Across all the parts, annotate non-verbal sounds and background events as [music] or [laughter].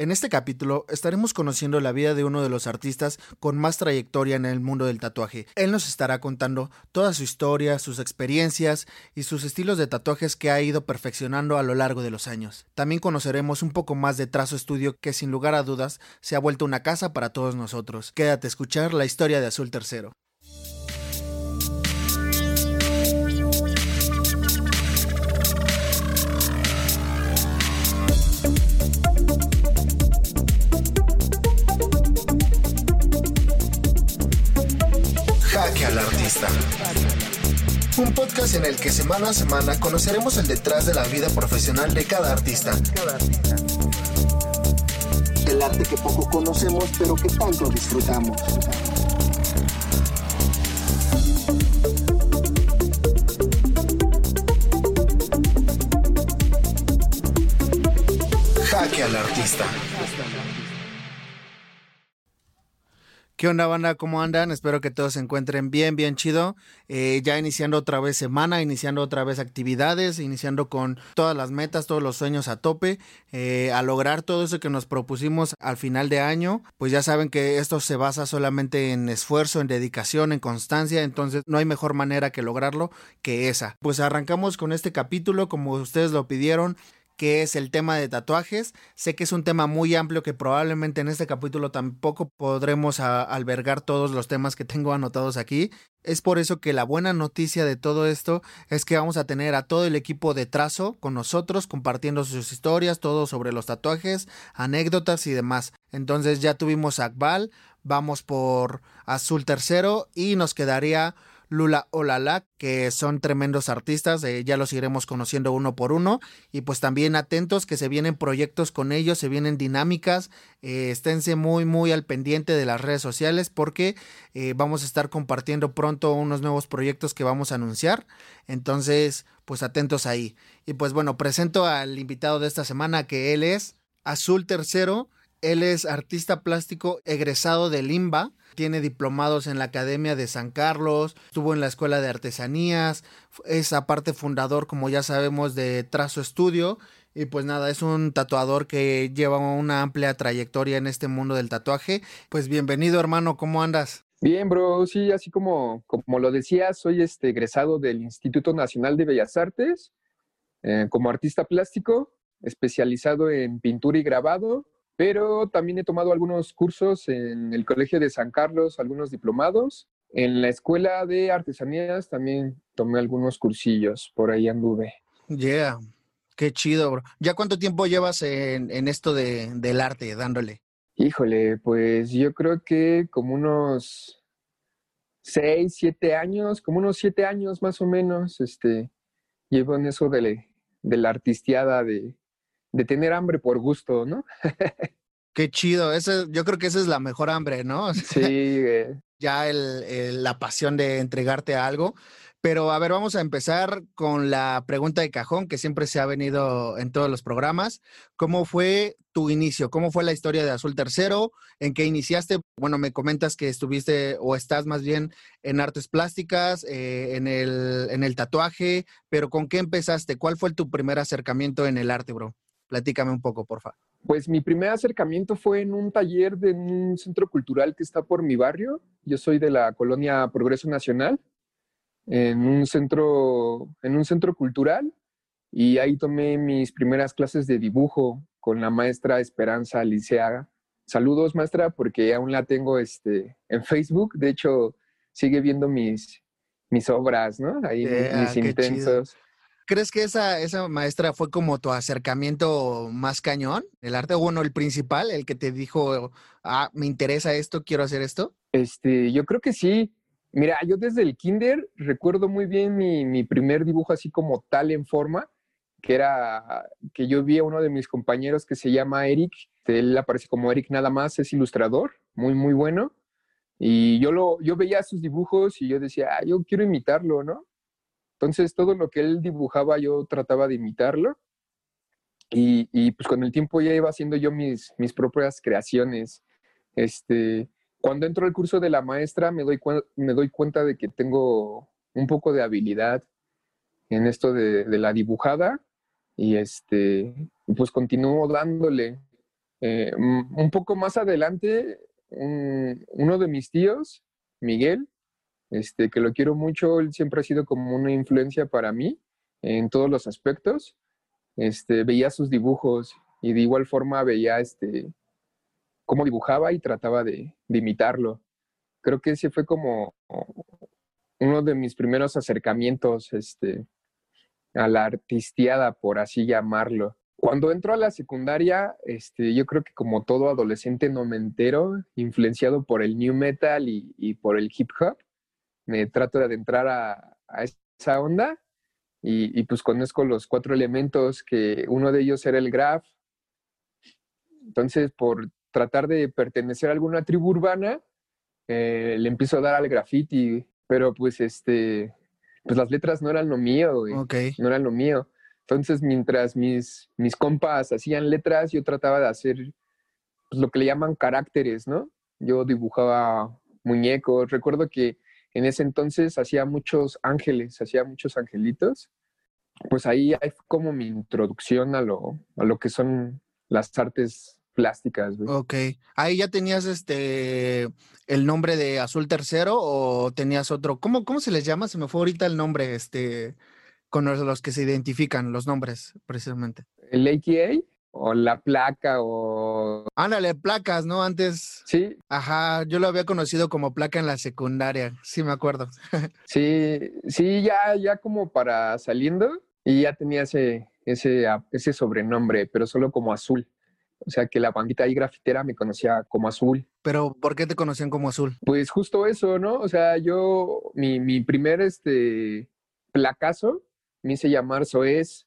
En este capítulo estaremos conociendo la vida de uno de los artistas con más trayectoria en el mundo del tatuaje. Él nos estará contando toda su historia, sus experiencias y sus estilos de tatuajes que ha ido perfeccionando a lo largo de los años. También conoceremos un poco más de Trazo Estudio que sin lugar a dudas se ha vuelto una casa para todos nosotros. Quédate a escuchar la historia de Azul Tercero. Artista. Un podcast en el que semana a semana conoceremos el detrás de la vida profesional de cada artista. El arte que poco conocemos pero que tanto disfrutamos. Jaque al artista. ¿Qué onda, banda? ¿Cómo andan? Espero que todos se encuentren bien, bien chido. Eh, ya iniciando otra vez semana, iniciando otra vez actividades, iniciando con todas las metas, todos los sueños a tope, eh, a lograr todo eso que nos propusimos al final de año. Pues ya saben que esto se basa solamente en esfuerzo, en dedicación, en constancia, entonces no hay mejor manera que lograrlo que esa. Pues arrancamos con este capítulo como ustedes lo pidieron que es el tema de tatuajes. Sé que es un tema muy amplio que probablemente en este capítulo tampoco podremos albergar todos los temas que tengo anotados aquí. Es por eso que la buena noticia de todo esto es que vamos a tener a todo el equipo de trazo con nosotros compartiendo sus historias, todo sobre los tatuajes, anécdotas y demás. Entonces ya tuvimos a Akbal, vamos por Azul Tercero y nos quedaría Lula Olala, que son tremendos artistas, eh, ya los iremos conociendo uno por uno. Y pues también atentos que se vienen proyectos con ellos, se vienen dinámicas, eh, esténse muy muy al pendiente de las redes sociales porque eh, vamos a estar compartiendo pronto unos nuevos proyectos que vamos a anunciar, entonces pues atentos ahí. Y pues bueno, presento al invitado de esta semana que él es Azul Tercero, él es artista plástico egresado de Limba, tiene diplomados en la Academia de San Carlos, estuvo en la Escuela de Artesanías, es aparte fundador, como ya sabemos, de Trazo Estudio. Y pues nada, es un tatuador que lleva una amplia trayectoria en este mundo del tatuaje. Pues bienvenido hermano, ¿cómo andas? Bien, bro, sí, así como, como lo decías, soy este egresado del Instituto Nacional de Bellas Artes eh, como artista plástico, especializado en pintura y grabado pero también he tomado algunos cursos en el Colegio de San Carlos, algunos diplomados. En la Escuela de Artesanías también tomé algunos cursillos, por ahí anduve. Yeah, qué chido, bro. ¿Ya cuánto tiempo llevas en, en esto de, del arte, dándole? Híjole, pues yo creo que como unos seis, siete años, como unos siete años más o menos, este, llevo en eso de, de la artisteada de, de tener hambre por gusto, ¿no? [laughs] Qué chido, ese, yo creo que esa es la mejor hambre, ¿no? [laughs] Sí. ya el, la pasión de entregarte a algo. Pero a ver, vamos a empezar con la pregunta de cajón que siempre se ha venido en todos los programas. ¿Cómo fue tu inicio? ¿Cómo fue la historia de Azul Tercero? ¿En qué iniciaste? Bueno, me comentas que estuviste o estás más bien en artes plásticas, eh, en, el, en el tatuaje, pero ¿con qué empezaste? ¿Cuál fue tu primer acercamiento en el arte, bro? Platícame un poco, porfa. Pues mi primer acercamiento fue en un taller de un centro cultural que está por mi barrio. Yo soy de la colonia Progreso Nacional, en un centro, en un centro cultural, y ahí tomé mis primeras clases de dibujo con la maestra Esperanza Liceaga. Saludos, maestra, porque aún la tengo este, en Facebook. De hecho, sigue viendo mis, mis obras, ¿no? Ahí mis intensos. ¿Crees que esa, esa maestra fue como tu acercamiento más cañón? ¿El arte, bueno, el principal, el que te dijo, ah, me interesa esto, quiero hacer esto? Este, yo creo que sí. Mira, yo desde el kinder recuerdo muy bien mi, mi primer dibujo así como tal en forma. que era que yo vi a uno de mis compañeros que se llama Eric, él aparece como Eric nada más, es ilustrador, muy, muy bueno. Y yo, lo, yo veía sus dibujos y yo decía, ah, yo quiero imitarlo, ¿no? Entonces todo lo que él dibujaba yo trataba de imitarlo. Y, pues con el tiempo ya iba haciendo yo mis, mis propias creaciones. Este, cuando entro al curso de la maestra me doy, me doy cuenta de que tengo un poco de habilidad en esto de, de la dibujada y este, pues continúo dándole. Eh, un poco más adelante, uno de mis tíos, Miguel, este, que lo quiero mucho, él siempre ha sido como una influencia para mí en todos los aspectos. Este, veía sus dibujos y de igual forma veía este, cómo dibujaba y trataba de, de imitarlo. Creo que ese fue como uno de mis primeros acercamientos este, a la artisteada, por así llamarlo. Cuando entro a la secundaria, este, yo creo que como todo adolescente no me entero, influenciado por el new metal y, por el hip hop, me trato de adentrar a, esa onda y, y, pues conozco los cuatro elementos, que uno de ellos era el graph. Entonces, por tratar de pertenecer a alguna tribu urbana, eh, le empiezo a dar al graffiti, pero pues este, pues las letras no eran lo mío, güey. No eran lo mío. Entonces, mientras mis, mis compas hacían letras, yo trataba de hacer pues, lo que le llaman caracteres, ¿no? Yo dibujaba muñecos. Recuerdo que en ese entonces hacía muchos ángeles, hacía muchos angelitos. Pues ahí hay como mi introducción a lo, a lo que son las artes plásticas. Güey. Ok. Ahí ya tenías este el nombre de Azul Tercero o tenías otro. ¿Cómo, cómo se les llama? Se me fue ahorita el nombre, este con los, que se identifican, los nombres, precisamente. ¿El AKA? O la placa, o. Ándale, placas, ¿no? Antes. Sí. Ajá, yo lo había conocido como placa en la secundaria, sí me acuerdo. [laughs] sí, sí, ya, ya como para saliendo, y ya tenía ese, ese, ese sobrenombre, pero solo como azul. O sea que la bandita ahí grafitera me conocía como azul. Pero, ¿por qué te conocían como azul? Pues justo eso, ¿no? O sea, yo, mi, mi primer este placazo me hice llamar Soez,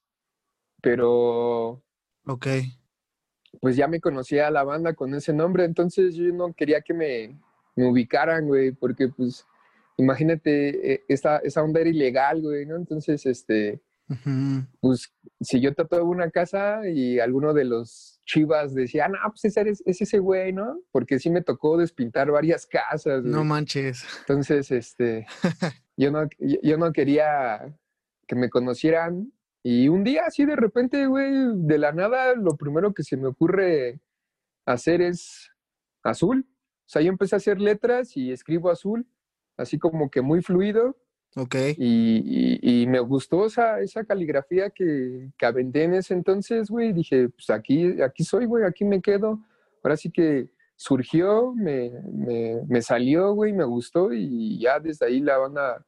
pero... Ok. Pues ya me conocía la banda con ese nombre, entonces yo no quería que me, me ubicaran, güey, porque pues imagínate, e, esa, esa onda era ilegal, güey, ¿no? Entonces, este, pues si yo trataba una casa y alguno de los chivas decía, no, pues ese es, ese güey, ¿no? Porque sí me tocó despintar varias casas. No manches. Entonces, este, [laughs] yo no, yo no quería que me conocieran. Y un día, así de repente, güey, de la nada, lo primero que se me ocurre hacer es azul. O sea, yo empecé a hacer letras y escribo azul, así como que muy fluido. Ok. Y, y, me gustó esa, esa caligrafía que, que aventé en ese entonces, güey. Dije, pues aquí, aquí soy, güey, aquí me quedo. Ahora sí que surgió, me, me, me salió, güey, me gustó y ya desde ahí la banda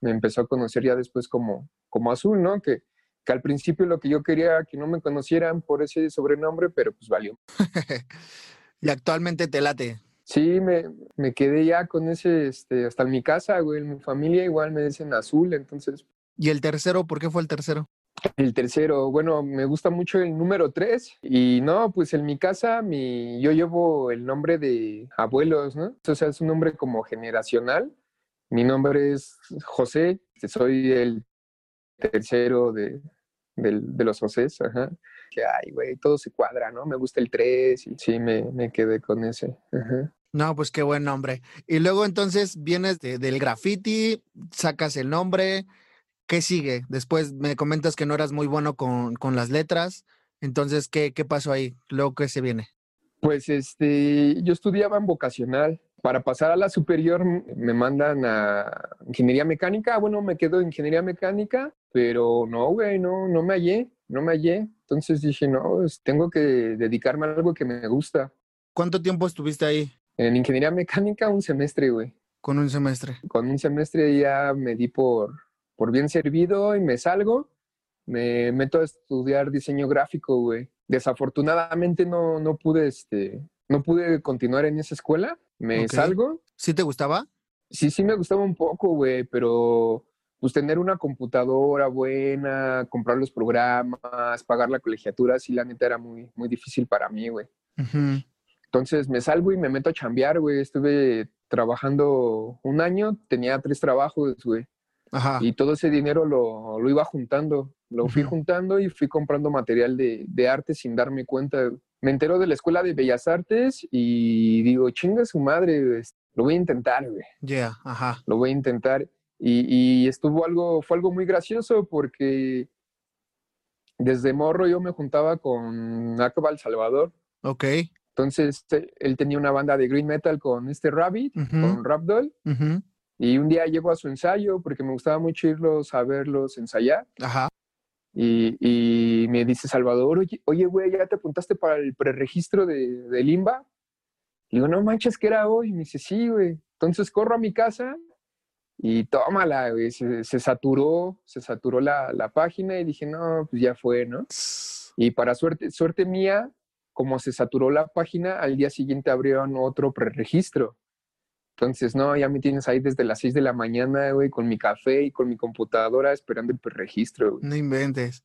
me empezó a conocer ya después como, como Azul, ¿no? Que, que al principio lo que yo quería que no me conocieran por ese sobrenombre, pero pues valió. [laughs] y actualmente te late. Sí, me, me, quedé ya con ese, este, hasta en mi casa, güey, en mi familia igual me dicen azul, entonces. ¿Y el tercero? ¿Por qué fue el tercero? El tercero, bueno, me gusta mucho el número tres y no, pues en mi casa mi, yo llevo el nombre de abuelos, ¿no? O sea, es un nombre como generacional mi nombre es José, soy el tercero de, los Josés, ajá. Que, ay, güey, todo se cuadra, ¿no? Me gusta el 3 y sí, me, quedé con ese. No, pues qué buen nombre. Y luego entonces vienes del graffiti, sacas el nombre, ¿qué sigue? Después me comentas que no eras muy bueno con, las letras, entonces, ¿qué, ¿qué pasó ahí? Luego, ¿qué se viene? Pues este, yo estudiaba en vocacional para pasar a la superior me mandan a ingeniería mecánica. Bueno, me quedo en ingeniería mecánica, pero no, güey, no, no me hallé, no me hallé. Entonces dije, no, pues, tengo que dedicarme a algo que me gusta. ¿Cuánto tiempo estuviste ahí? En ingeniería mecánica un semestre, güey. Con un semestre. Con un semestre ya me di por, por bien servido y me salgo. Me meto a estudiar diseño gráfico, güey. Desafortunadamente no, no pude, este, no pude continuar en esa escuela me salgo. ¿Sí te gustaba? Sí, sí me gustaba un poco, güey, pero pues tener una computadora buena, comprar los programas, pagar la colegiatura, sí, la neta era muy, muy difícil para mí, güey. Entonces me salgo y me meto a chambear, güey. Estuve trabajando un año, tenía tres trabajos, güey. Ajá. Y todo ese dinero lo, lo iba juntando. Lo fui juntando y fui comprando material de, de arte sin darme cuenta. Me entero de la Escuela de Bellas Artes y digo, chinga su madre, lo voy a intentar, güey. Yeah, ajá. Lo voy a intentar. Y, y estuvo algo, fue algo muy gracioso porque desde morro yo me juntaba con Acabal Salvador. Ok. Entonces eh, él tenía una banda de green metal con este Rabbit, Ujú. con Rapdoll. Ujú. Y un día llego a su ensayo porque me gustaba mucho irlos a verlos ensayar. Ajá. Y, y me dice Salvador, oye, güey, ¿ya te apuntaste para el preregistro de, de Limba? Le digo, no manches, que era hoy. Y me dice, sí, güey. Entonces corro a mi casa y tómala, güey. Se, se saturó, se saturó la, la página y dije, no, pues ya fue, ¿no? Y para suerte, suerte mía, como se saturó la página, al día siguiente abrieron otro preregistro. Entonces, no, ya me tienes ahí desde las 6 de la mañana, güey, con mi café y con mi computadora esperando el preregistro, güey. No inventes.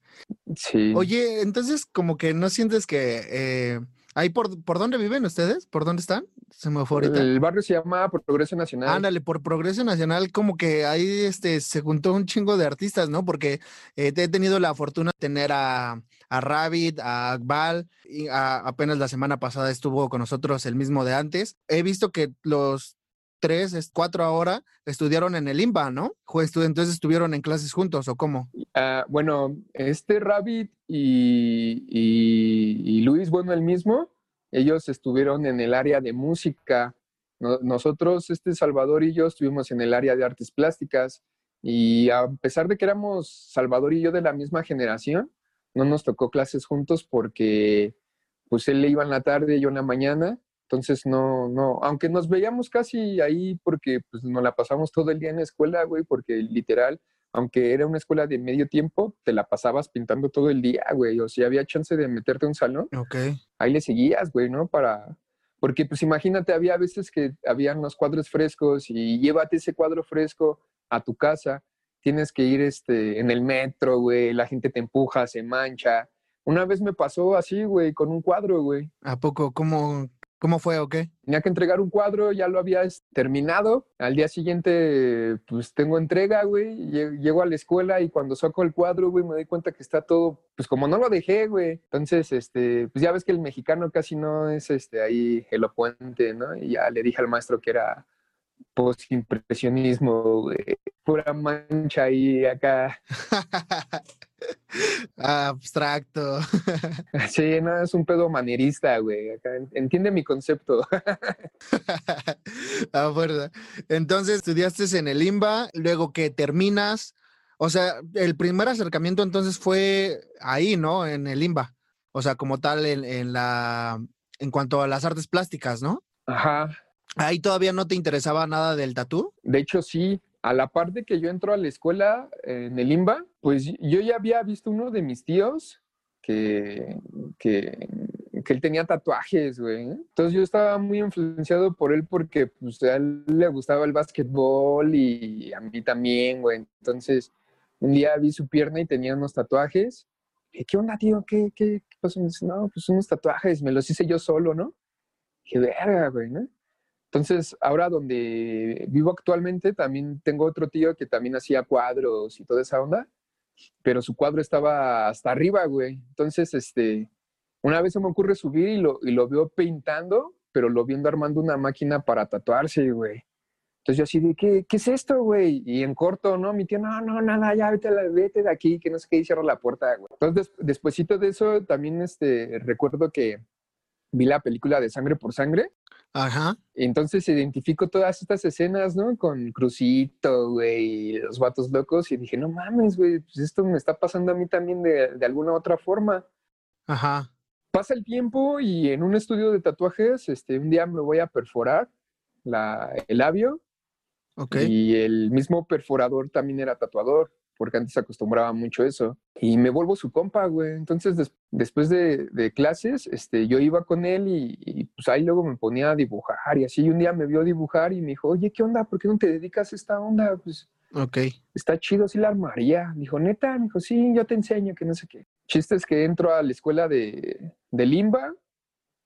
Sí. Oye, entonces como que no sientes que eh, ahí por, por dónde viven ustedes, por dónde están, se me fue ahorita. el barrio se llama Progreso Nacional. Ándale, por Progreso Nacional, como que ahí este, se juntó un chingo de artistas, ¿no? Porque eh, he tenido la fortuna de tener a, a Rabbit, a Akbal, y a- apenas la semana pasada estuvo con nosotros el mismo de antes. He visto que los tres, es- cuatro ahora, estudiaron en el IMBA, ¿no? Entonces estuvieron en clases juntos, ¿o cómo? Ah, bueno, este Rabbit y, y- Luis, bueno, el mismo, ellos estuvieron en el área de música. No- nosotros, este Salvador y yo, estuvimos en el área de artes plásticas. Y a pesar de que éramos Salvador y yo de la misma generación, no nos tocó clases juntos porque pues él le iba en la tarde y yo en la mañana. Entonces no, no, aunque nos veíamos casi ahí porque pues nos la pasamos todo el día en la escuela, güey, porque literal aunque era una escuela de medio tiempo, te la pasabas pintando todo el día, güey. O si había chance de meterte a un salón, ahí le seguías, güey, ¿no? Para... Porque pues imagínate, había veces que habían los cuadros frescos y llévate ese cuadro fresco a tu casa. Tienes que ir este, en el metro, güey, la gente te empuja, se mancha. Una vez me pasó así, güey, con un cuadro, güey. ¿A poco? ¿Cómo, cómo fue o qué? Tenía que entregar un cuadro, ya lo había es- terminado. Al día siguiente, pues tengo entrega, güey. lle- Llego a la escuela y cuando saco el cuadro, güey, me doy cuenta que está todo, pues como no lo dejé, güey. Entonces, este, pues ya ves que el mexicano casi no es este ahí elocuente, ¿no? Y ya le dije al maestro que era post-impresionismo, güey. Pura mancha ahí acá. [laughs] [laughs] Abstracto. [laughs] Sí, no, es un pedo manierista, güey. Entiende mi concepto. [laughs] A fuerza. Entonces estudiaste en el IMBA, luego que terminas, o sea, el primer acercamiento entonces fue ahí, ¿no? En el IMBA. O sea, como tal en, en la, en cuanto a las artes plásticas, ¿no? Ajá. Ahí todavía no te interesaba nada del tatú. De hecho, sí, a la par de que yo entro a la escuela en el IMBA, pues yo ya había visto uno de mis tíos que, que, él tenía tatuajes, güey. Entonces yo estaba muy influenciado por él porque pues, a él le gustaba el básquetbol y a mí también, güey. Entonces un día vi su pierna y tenía unos tatuajes. ¿qué onda, tío? ¿Qué, qué, qué pasó? Me dice, no, pues unos tatuajes, me los hice yo solo, ¿no? Dije, verga, güey, ¿no? Entonces, ahora donde vivo actualmente, también tengo otro tío que también hacía cuadros y toda esa onda, pero su cuadro estaba hasta arriba, güey. Entonces, este, una vez se me ocurre subir y lo, y lo veo pintando, pero lo viendo armando una máquina para tatuarse, güey. Entonces yo así de, ¿qué, qué es esto, güey? Y en corto, ¿no? Mi tío, no, no, nada, ya vete, vete de aquí, que no sé qué, y cierra la puerta, güey. Entonces, des- de eso, también este, recuerdo que vi la película de Sangre por Sangre, Ajá. entonces identifico todas estas escenas, ¿no? Con Crucito, güey, los vatos locos, y dije, no mames, güey, pues esto me está pasando a mí también de, de alguna otra forma. Ajá. Pasa el tiempo y en un estudio de tatuajes, este, un día me voy a perforar la, el labio Ok. y el mismo perforador también era tatuador, porque antes acostumbraba mucho eso. Y me vuelvo su compa, güey. Entonces, des- después de, de clases, este, yo iba con él y, y, pues ahí luego me ponía a dibujar y así. Y un día me vio dibujar y me dijo, oye, ¿qué onda? ¿Por qué no te dedicas a esta onda? Pues Ok. Está chido, sí la armaría. Dijo, neta, me dijo, sí, yo te enseño, que no sé qué. Chiste es que entro a la escuela de, de Limba,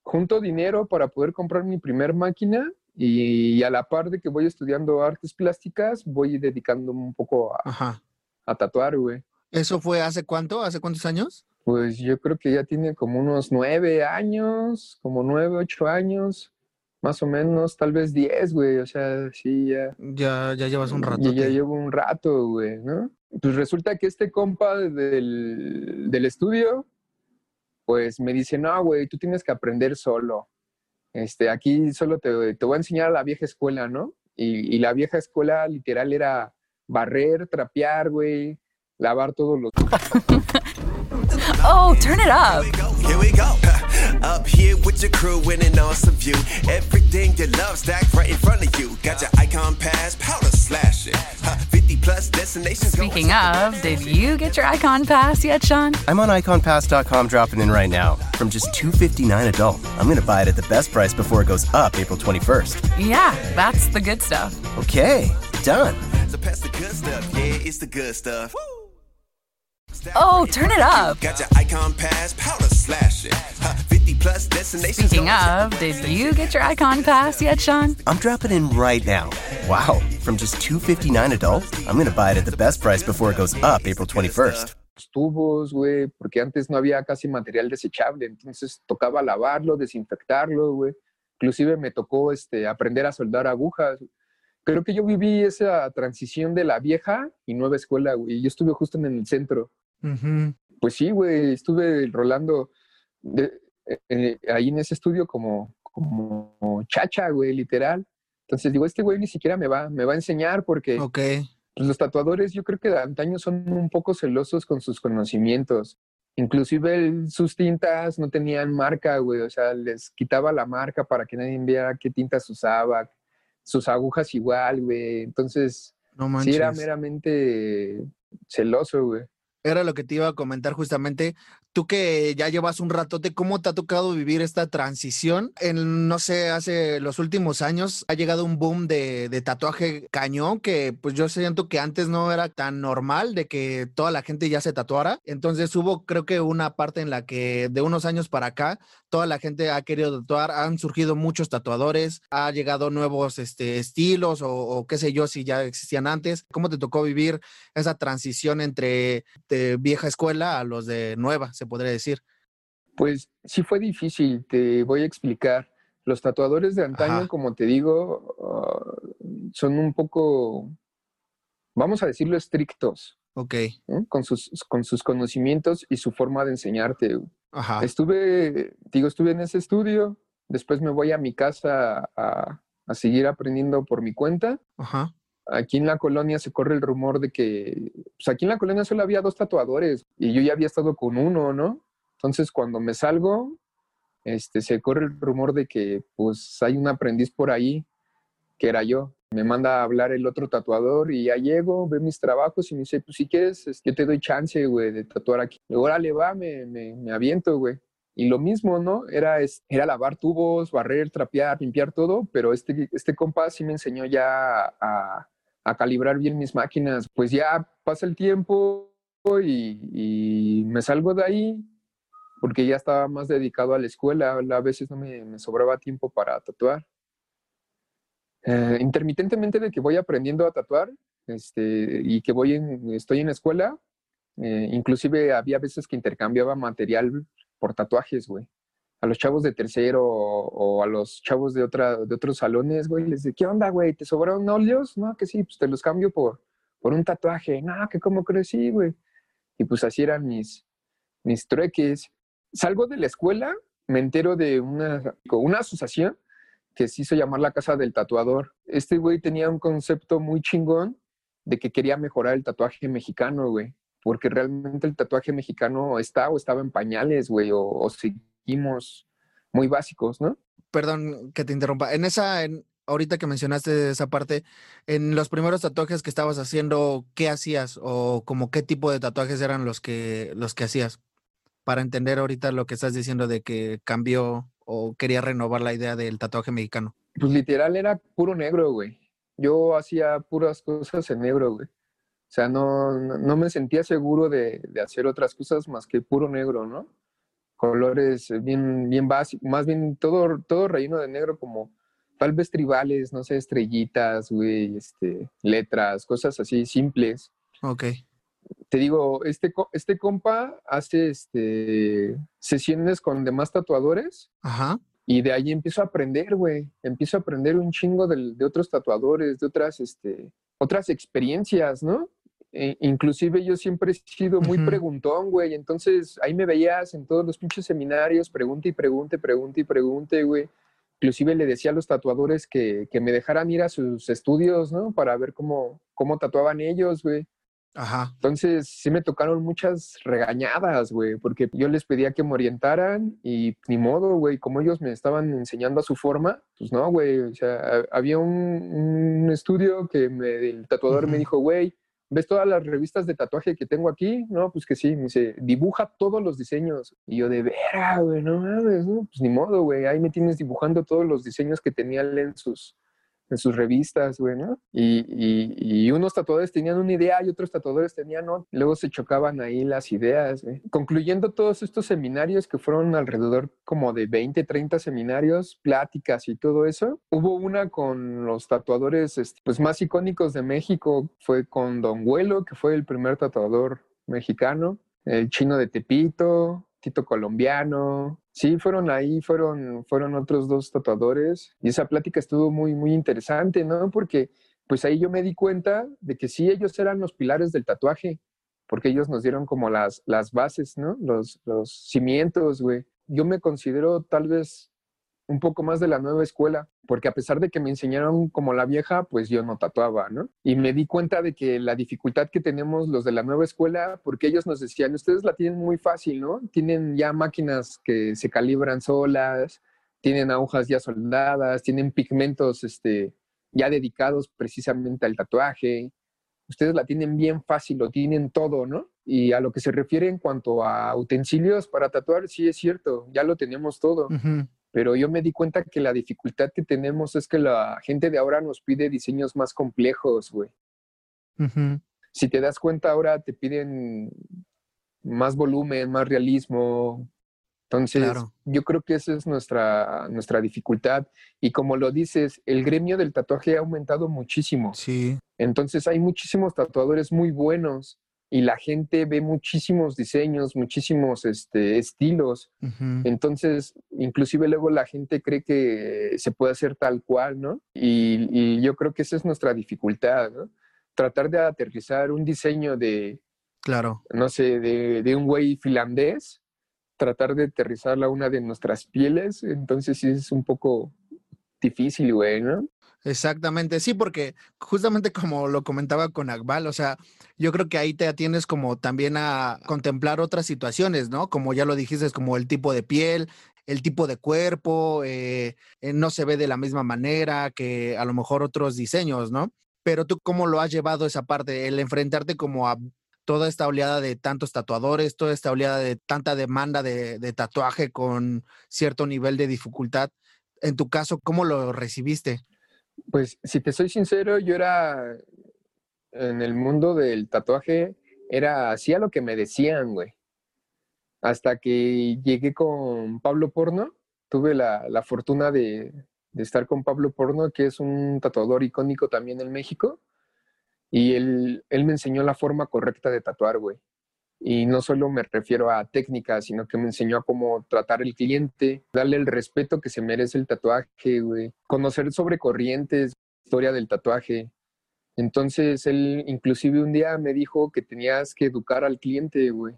junto dinero para poder comprar mi primer máquina y, a la par de que voy estudiando artes plásticas, voy dedicándome un poco a, Ajá. A tatuar, güey. ¿Eso fue hace cuánto? ¿Hace cuántos años? Pues yo creo que ya tiene como unos nueve años, como nueve, ocho años, más o menos, tal vez diez, güey. O sea, sí, ya. Ya, ya llevas un rato. Ya, ya llevo un rato, güey, ¿no? Pues resulta que este compa del, del estudio, pues me dice, no, güey, tú tienes que aprender solo. Este, aquí solo te, te voy a enseñar a la vieja escuela, ¿no? Y, y la vieja escuela literal era barrer, trapear, güey, lavar todos los... Oh, turn it up. Here we go. [laughs] Up here with your crew in an awesome view. Everything you love stacked right in front of you. Got your icon pass, powder slashing. 50 plus destinations. Speaking of, did you get your icon pass yet, Sean? I'm on iconpass.com dropping in right now. From just $259 adult, I'm going to buy it at the best price before it goes up April 21st. Yeah, that's the good stuff. Okay, done. So pass the good stuff. Yeah, it's the good stuff. Oh, turn it up. Got your icon pass, powder slashing. 50 plus destinations. Speaking of, did you get your icon pass yet, Sean? I'm dropping in right now. Wow, from just $259 adult, I'm going to buy it at the best price before it goes up April 21st. tubos, güey, porque antes no había casi material desechable, entonces tocaba lavarlo, desinfectarlo, güey. Inclusive me tocó este, aprender a soldar agujas. Creo que yo viví esa transición de la vieja y nueva escuela, güey. Yo estuve justo en el centro. Pues sí, güey, estuve rolando de- eh, ahí en ese estudio como, como chacha, güey, literal. Entonces digo, este güey ni siquiera me va, me va a enseñar porque pues, los tatuadores yo creo que de antaño son un poco celosos con sus conocimientos. Inclusive el- sus tintas no tenían marca, güey. O sea, les quitaba la marca para que nadie viera qué tintas usaba. Sus agujas igual, güey. Entonces, No manches. sí era meramente celoso, güey. Era lo que te iba a comentar justamente. Tú que ya llevas un ratote, ¿cómo te ha tocado vivir esta transición? En, no sé, hace los últimos años ha llegado un boom de, tatuaje cañón que pues yo siento que antes no era tan normal de que toda la gente ya se tatuara. Entonces hubo creo que una parte en la que de unos años para acá toda la gente ha querido tatuar, han surgido muchos tatuadores, ha llegado nuevos este, estilos o, o qué sé yo si ya existían antes. ¿Cómo te tocó vivir esa transición entre vieja escuela a los de nueva, se podría decir. Pues sí fue difícil, te voy a explicar. Los tatuadores de antaño, Ajá. como te digo, ah, son un poco, vamos a decirlo, estrictos Ok, ¿no? con, sus, con sus conocimientos y su forma de enseñarte. ajá, Estuve, digo, estuve en ese estudio, después me voy a mi casa a, a seguir aprendiendo por mi cuenta. ajá, Aquí en la colonia se corre el rumor de que, pues aquí en la colonia solo había dos tatuadores y yo ya había estado con uno, ¿no? Entonces cuando me salgo, este, se corre el rumor de que pues hay un aprendiz por ahí que era yo. Me manda a hablar el otro tatuador y ya llego, ve mis trabajos y me dice, pues si quieres, es- yo te doy chance, güey, de tatuar aquí. Y órale, va, me, me, me aviento, güey. Y lo mismo, ¿no? Era, era lavar tubos, barrer, trapear, limpiar todo, pero este, este compa sí me enseñó ya a, a calibrar bien mis máquinas. Pues ya pasa el tiempo y, me salgo de ahí porque ya estaba más dedicado a la escuela. A veces no me, me sobraba tiempo para tatuar. Eh, intermitentemente de que voy aprendiendo a tatuar este, y que voy en, estoy en la escuela, eh, inclusive había veces que intercambiaba material por tatuajes, güey. A los chavos de tercero o, a los chavos de, otra, de otros salones, güey, les decía, ¿qué onda, güey? ¿Te sobraron óleos? No, que sí, pues te los cambio por, por un tatuaje. No, que cómo crecí, güey. Y pues así eran mis, mis trueques. Salgo de la escuela, me entero de una, una asociación que se hizo llamar la Casa del Tatuador. Este güey tenía un concepto muy chingón de que quería mejorar el tatuaje mexicano, güey. Porque realmente el tatuaje mexicano está o estaba en pañales, güey, o muy básicos, ¿no? perdón que te interrumpa. En esa, en, ahorita que mencionaste esa parte, en los primeros tatuajes que estabas haciendo, ¿qué hacías? O como qué tipo de tatuajes eran los que, los que hacías? Para entender ahorita lo que estás diciendo de que cambió o quería renovar la idea del tatuaje mexicano. Pues literal era puro negro, güey. Yo hacía puras cosas en negro, güey. O sea, no, no, no me sentía seguro de, de hacer otras cosas más que puro negro, ¿no? Colores bien, bien básicos, más bien todo, todo relleno de negro como tal vez tribales, no sé, estrellitas, güey, este, letras, cosas así simples. Ok. Te digo, este, este compa hace este, sesiones con demás tatuadores Ajá. y de ahí empiezo a aprender, güey. Empiezo a aprender un chingo del- de, otros tatuadores, de otras, este, otras experiencias, ¿no? E- inclusive yo siempre he sido muy preguntón, güey. Entonces ahí me veías en todos los pinches seminarios, pregunte y pregunte, pregunte y pregunte, güey. Inclusive le decía a los tatuadores que, que me dejaran ir a sus estudios, ¿no? Para ver cómo, cómo tatuaban ellos, güey. Ajá. Entonces, sí me tocaron muchas regañadas, güey, porque yo les pedía que me orientaran y ni modo, güey, como ellos me estaban enseñando a su forma, pues no, güey, o sea, ha- había un, un estudio que me, el tatuador me dijo, güey, ¿ves todas las revistas de tatuaje que tengo aquí? No, pues que sí, me dice, dibuja todos los diseños. Y yo de vera, güey, no mames, no, pues ni modo, güey, ahí me tienes dibujando todos los diseños que tenía él en sus, revistas, güey, ¿no? Y, y- y unos tatuadores tenían una idea y otros tatuadores tenían otra. Luego se chocaban ahí las ideas. Concluyendo todos estos seminarios, que fueron alrededor como de 20, 30 seminarios, pláticas y todo eso, hubo una con los tatuadores este, pues, más icónicos de México, fue con Don Huelo, que fue el primer tatuador mexicano, el chino de Tepito, Tito Colombiano. Sí, fueron ahí, fueron, fueron otros dos tatuadores y esa plática estuvo muy, muy interesante, ¿no? Porque pues ahí yo me di cuenta de que sí, ellos eran los pilares del tatuaje, porque ellos nos dieron como las, las bases, ¿no? Los, los cimientos, güey. Yo me considero tal vez un poco más de la nueva escuela, porque a pesar de que me enseñaron como la vieja, pues yo no tatuaba, ¿no? Y me di cuenta de que la dificultad que tenemos los de la nueva escuela, porque ellos nos decían, ustedes la tienen muy fácil, ¿no? Tienen ya máquinas que se calibran solas, tienen agujas ya soldadas, tienen pigmentos este, ya dedicados precisamente al tatuaje. Ustedes la tienen bien fácil, lo tienen todo, ¿no? Y a lo que se refiere en cuanto a utensilios para tatuar, sí es cierto, ya lo tenemos todo. Pero yo me di cuenta que la dificultad que tenemos es que la gente de ahora nos pide diseños más complejos, güey. Si te das cuenta, ahora te piden más volumen, más realismo. Entonces, Claro. yo creo que esa es nuestra, nuestra dificultad. Y como lo dices, el gremio del tatuaje ha aumentado muchísimo. Sí. Entonces, hay muchísimos tatuadores muy buenos y la gente ve muchísimos diseños, muchísimos este, estilos. Entonces, inclusive luego la gente cree que se puede hacer tal cual, ¿no? Y, y yo creo que esa es nuestra dificultad, ¿no? Tratar de aterrizar un diseño de, Claro. no sé, de, de un güey finlandés, tratar de aterrizarla a una de nuestras pieles, entonces sí es un poco difícil, güey, ¿no? Exactamente, sí, porque justamente como lo comentaba con Akbal, o sea, yo creo que ahí te atienes como también a contemplar otras situaciones, ¿no? Como ya lo dijiste, como el tipo de piel, el tipo de cuerpo, eh, eh, no se ve de la misma manera que a lo mejor otros diseños, ¿no? Pero tú, ¿cómo lo has llevado esa parte, el enfrentarte como a toda esta oleada de tantos tatuadores, toda esta oleada de tanta demanda de, de tatuaje con cierto nivel de dificultad? En tu caso, ¿cómo lo recibiste? Pues si te soy sincero, yo era en el mundo del tatuaje, era hacía lo que me decían, güey. Hasta que llegué con Pablo Porno, tuve la, la fortuna de, estar con Pablo Porno, que es un tatuador icónico también en México. Y él, él me enseñó la forma correcta de tatuar, güey. Y no solo me refiero a técnica, sino que me enseñó a cómo tratar al cliente, darle el respeto que se merece el tatuaje, güey. Conocer sobre corrientes, historia del tatuaje. Entonces él inclusive un día me dijo que tenías que educar al cliente, güey.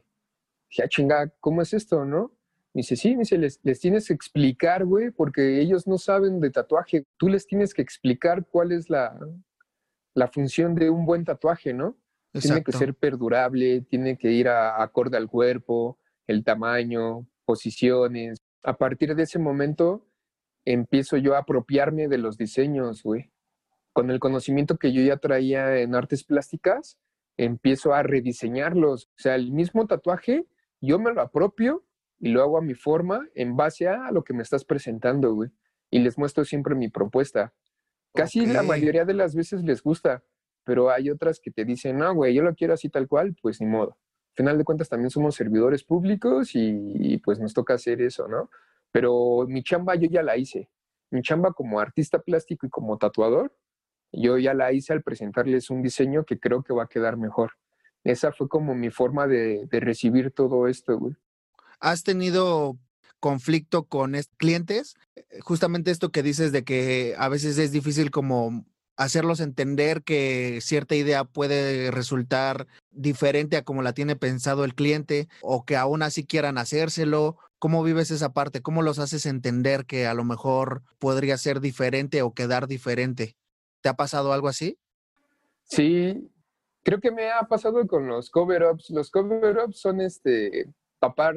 Dije, ah, chinga, ¿cómo es esto, no? Me dice, sí, me dice, les, les tienes que explicar, güey, porque ellos no saben de tatuaje. Tú les tienes que explicar cuál es la, la función de un buen tatuaje, ¿no? Tiene que ser perdurable, tiene que ir a, acorde al cuerpo, el tamaño, posiciones. A partir de ese momento empiezo yo a apropiarme de los diseños, güey. Con el conocimiento que yo ya traía en artes plásticas, empiezo a rediseñarlos. O sea, el mismo tatuaje, yo me lo apropio y lo hago a mi forma en base a lo que me estás presentando, güey. Y les muestro siempre mi propuesta. Casi la mayoría de las veces les gusta pero hay otras que te dicen, no, güey, yo lo quiero así tal cual, pues ni modo. Al final de cuentas también somos servidores públicos y, pues nos toca hacer eso, ¿no? Pero mi chamba yo ya la hice. Mi chamba como artista plástico y como tatuador, yo ya la hice al presentarles un diseño que creo que va a quedar mejor. Esa fue como mi forma de, de recibir todo esto, güey. ¿Has tenido conflicto con clientes? Eh, justamente esto que dices de que a veces es difícil como hacerlos entender que cierta idea puede resultar diferente a como la tiene pensado el cliente o que aún así quieran hacérselo. ¿Cómo vives esa parte? ¿Cómo los haces entender que a lo mejor podría ser diferente o quedar diferente? ¿Te ha pasado algo así? Sí, creo que me ha pasado con los cover-ups. Los cover-ups son este tapar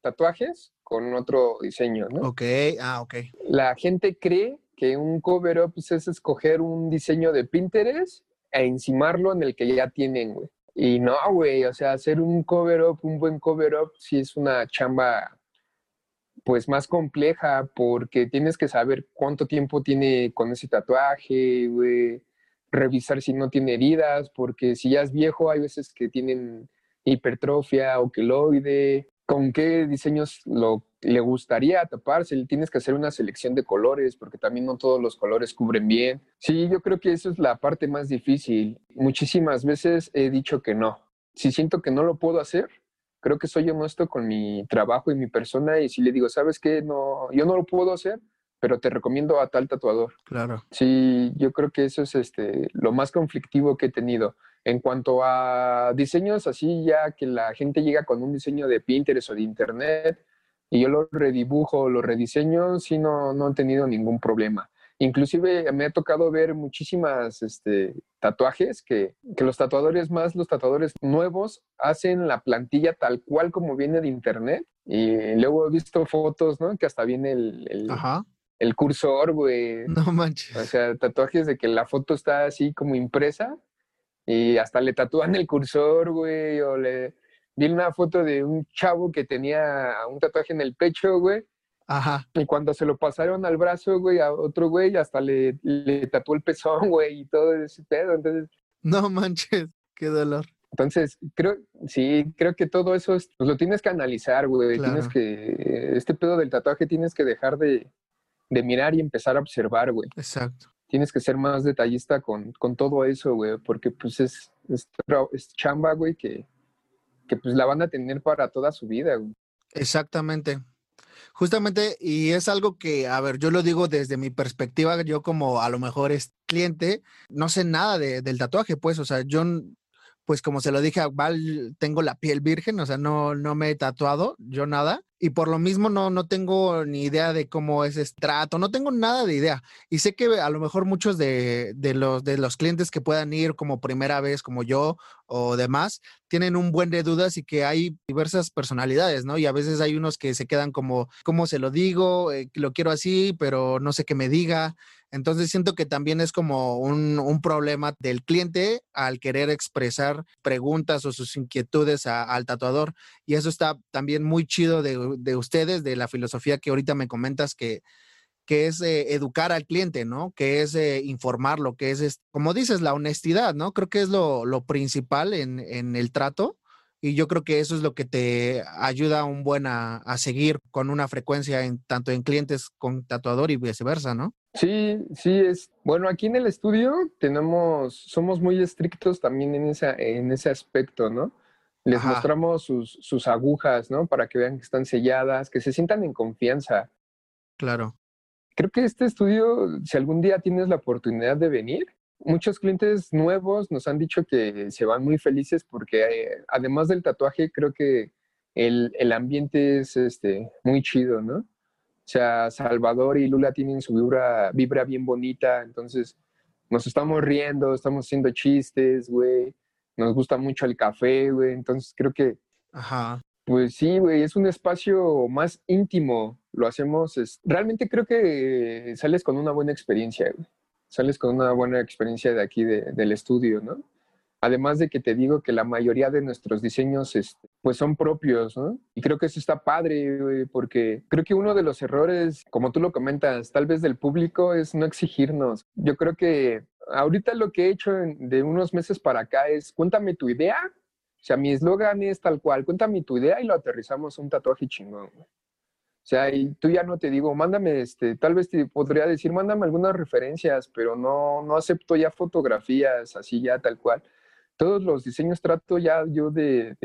tatuajes con otro diseño, ¿no? Ok, ah, ok. La gente cree que un cover-up pues, es escoger un diseño de Pinterest e encimarlo en el que ya tienen, güey. Y no, güey, o sea, hacer un cover-up, un buen cover-up, sí es una chamba pues más compleja porque tienes que saber cuánto tiempo tiene con ese tatuaje, güey, revisar si no tiene heridas, porque si ya es viejo hay veces que tienen hipertrofia o queloide, con qué diseños lo, le gustaría taparse. Tienes que hacer una selección de colores porque también no todos los colores cubren bien. Sí, yo creo que eso es la parte más difícil. Muchísimas veces he dicho que no. Si siento que no lo puedo hacer, creo que soy honesto con mi trabajo y mi persona y si le digo, ¿sabes qué? No, yo no lo puedo hacer, pero te recomiendo a tal tatuador. Claro. Sí, yo creo que eso es este, lo más conflictivo que he tenido. En cuanto a diseños, así ya que la gente llega con un diseño de Pinterest o de Internet y yo lo redibujo, lo rediseño, sí no, no he tenido ningún problema. Inclusive me ha tocado ver muchísimas este, tatuajes que, que, los tatuadores más, los tatuadores nuevos, hacen la plantilla tal cual como viene de internet. Y luego he visto fotos, ¿no? Que hasta viene el, el, el cursor, güey. No manches. O sea, tatuajes de que la foto está así como impresa y hasta le tatúan el cursor, güey, o le... Vi una foto de un chavo que tenía un tatuaje en el pecho, güey. Ajá. Y cuando se lo pasaron al brazo, güey, a otro güey, hasta le, le tatuó el pezón, [laughs] güey, y todo ese pedo. Entonces. No manches, qué dolor. Entonces, creo, sí, creo que todo eso es, pues lo tienes que analizar, güey. Tienes que, este pedo del tatuaje tienes que dejar de, de mirar y empezar a observar, güey. Exacto tienes que ser más detallista con, con todo eso, güey, porque pues es, es, chamba, güey, que, que pues la van a tener para toda su vida. Exactamente. Justamente, y es algo que, a ver, yo lo digo desde mi perspectiva, yo como a lo mejor es cliente, no sé nada de, del tatuaje, pues, o sea, yo pues como se lo dije Val, tengo la piel virgen, o sea, no, no me he tatuado, yo nada, y por lo mismo no, no tengo ni idea de cómo es este trato, no tengo nada de idea. Y sé que a lo mejor muchos de, de, los, de los clientes que puedan ir como primera vez, como yo o demás, tienen un buen de dudas y que hay diversas personalidades, ¿no? Y a veces hay unos que se quedan como, ¿cómo se lo digo? Eh, lo quiero así, pero no sé qué me diga. Entonces siento que también es como un, problema del cliente al querer expresar preguntas o sus inquietudes al tatuador. Y eso está también muy chido de, de, ustedes, de la filosofía que ahorita me comentas que, que es eh, educar al cliente, ¿no? Que es eh, informarlo, que es, como dices, la honestidad, ¿no? Creo que es lo, lo principal en, en, el trato. Y yo creo que eso es lo que te ayuda un buen a, a seguir con una frecuencia en, tanto en clientes con tatuador y viceversa, ¿no? Sí, sí, es. Bueno, aquí en el estudio tenemos, somos muy estrictos también en, esa, en ese aspecto, ¿no? Les mostramos sus, sus agujas, ¿no? Para que vean que están selladas, que se sientan en confianza. Claro. Creo que este estudio, si algún día tienes la oportunidad de venir, muchos clientes nuevos nos han dicho que se van muy felices porque eh, además del tatuaje, creo que el, el ambiente es este, muy chido, ¿no? O sea, Salvador y Lula tienen su vibra, vibra bien bonita, entonces nos estamos riendo, estamos haciendo chistes, güey. Nos gusta mucho el café, güey. Entonces creo que, Ajá. pues sí, güey, es un espacio más íntimo. Lo hacemos, es, realmente creo que sales con una buena experiencia, güey. Sales con una buena experiencia de aquí, de, del estudio, ¿no? Además de que te digo que la mayoría de nuestros diseños este, pues son propios, ¿no? Y creo que eso está padre, porque creo que uno de los errores, como tú lo comentas, tal vez del público es no exigirnos. Yo creo que ahorita lo que he hecho de unos meses para acá es cuéntame tu idea. O sea, mi eslogan es tal cual, cuéntame tu idea y lo aterrizamos un tatuaje chingón. O sea, y tú ya no te digo, mándame, este, tal vez te podría decir, mándame algunas referencias, pero no, no acepto ya fotografías así ya tal cual. Todos los diseños trato ya yo de,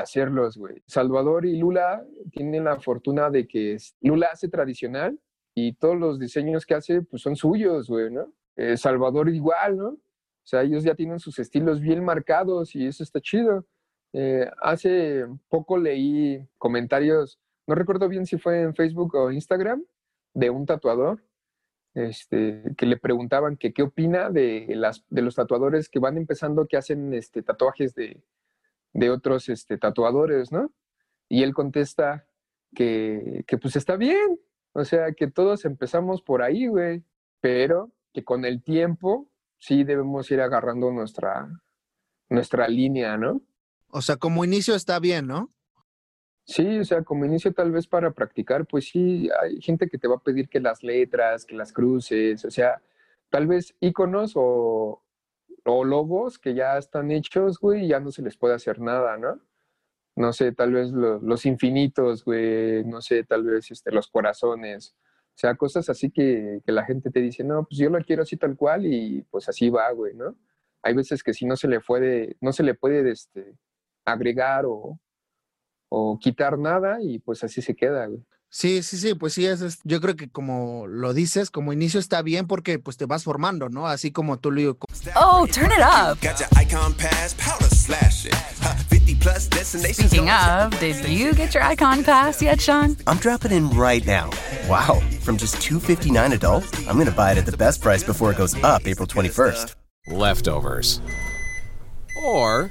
hacerlos, güey. Salvador y Lula tienen la fortuna de que Lula hace tradicional y todos los diseños que hace pues son suyos, güey, ¿no? Eh, Salvador igual, ¿no? O sea, ellos ya tienen sus estilos bien marcados y eso está chido. Eh, hace poco leí comentarios no recuerdo bien si fue en Facebook o Instagram, de un tatuador, este, que le preguntaban que qué opina de, las, de los tatuadores que van empezando, que hacen este, tatuajes de, de otros este, tatuadores, ¿no? Y él contesta que, que pues está bien, o sea, que todos empezamos por ahí, güey, pero que con el tiempo sí debemos ir agarrando nuestra, nuestra línea, ¿no? O sea, como inicio está bien, ¿no? Sí, o sea, como inicio tal vez para practicar, pues sí, hay gente que te va a pedir que las letras, que las cruces, o sea, tal vez iconos o, o logos que ya están hechos, güey, ya no se les puede hacer nada, ¿no? No sé, tal vez los infinitos, güey, no sé, tal vez este, los corazones, o sea, cosas así que, que la gente te dice, no, pues yo lo quiero así tal cual y pues así va, güey, ¿no? Hay veces que si no se le puede, no se le puede este, agregar o, o quitar nada y pues así se queda, güey. Sí, sí, sí, pues sí, es, yo creo que como lo dices, como inicio está bien porque pues te vas formando, ¿no? Así como tú lo Oh, turn it up. Speaking of, did you get your icon pass yet, Sean? I'm dropping in right now. Wow, from just 259 adult, I'm going to buy it at the best price before it goes up April 21st. Leftovers. Or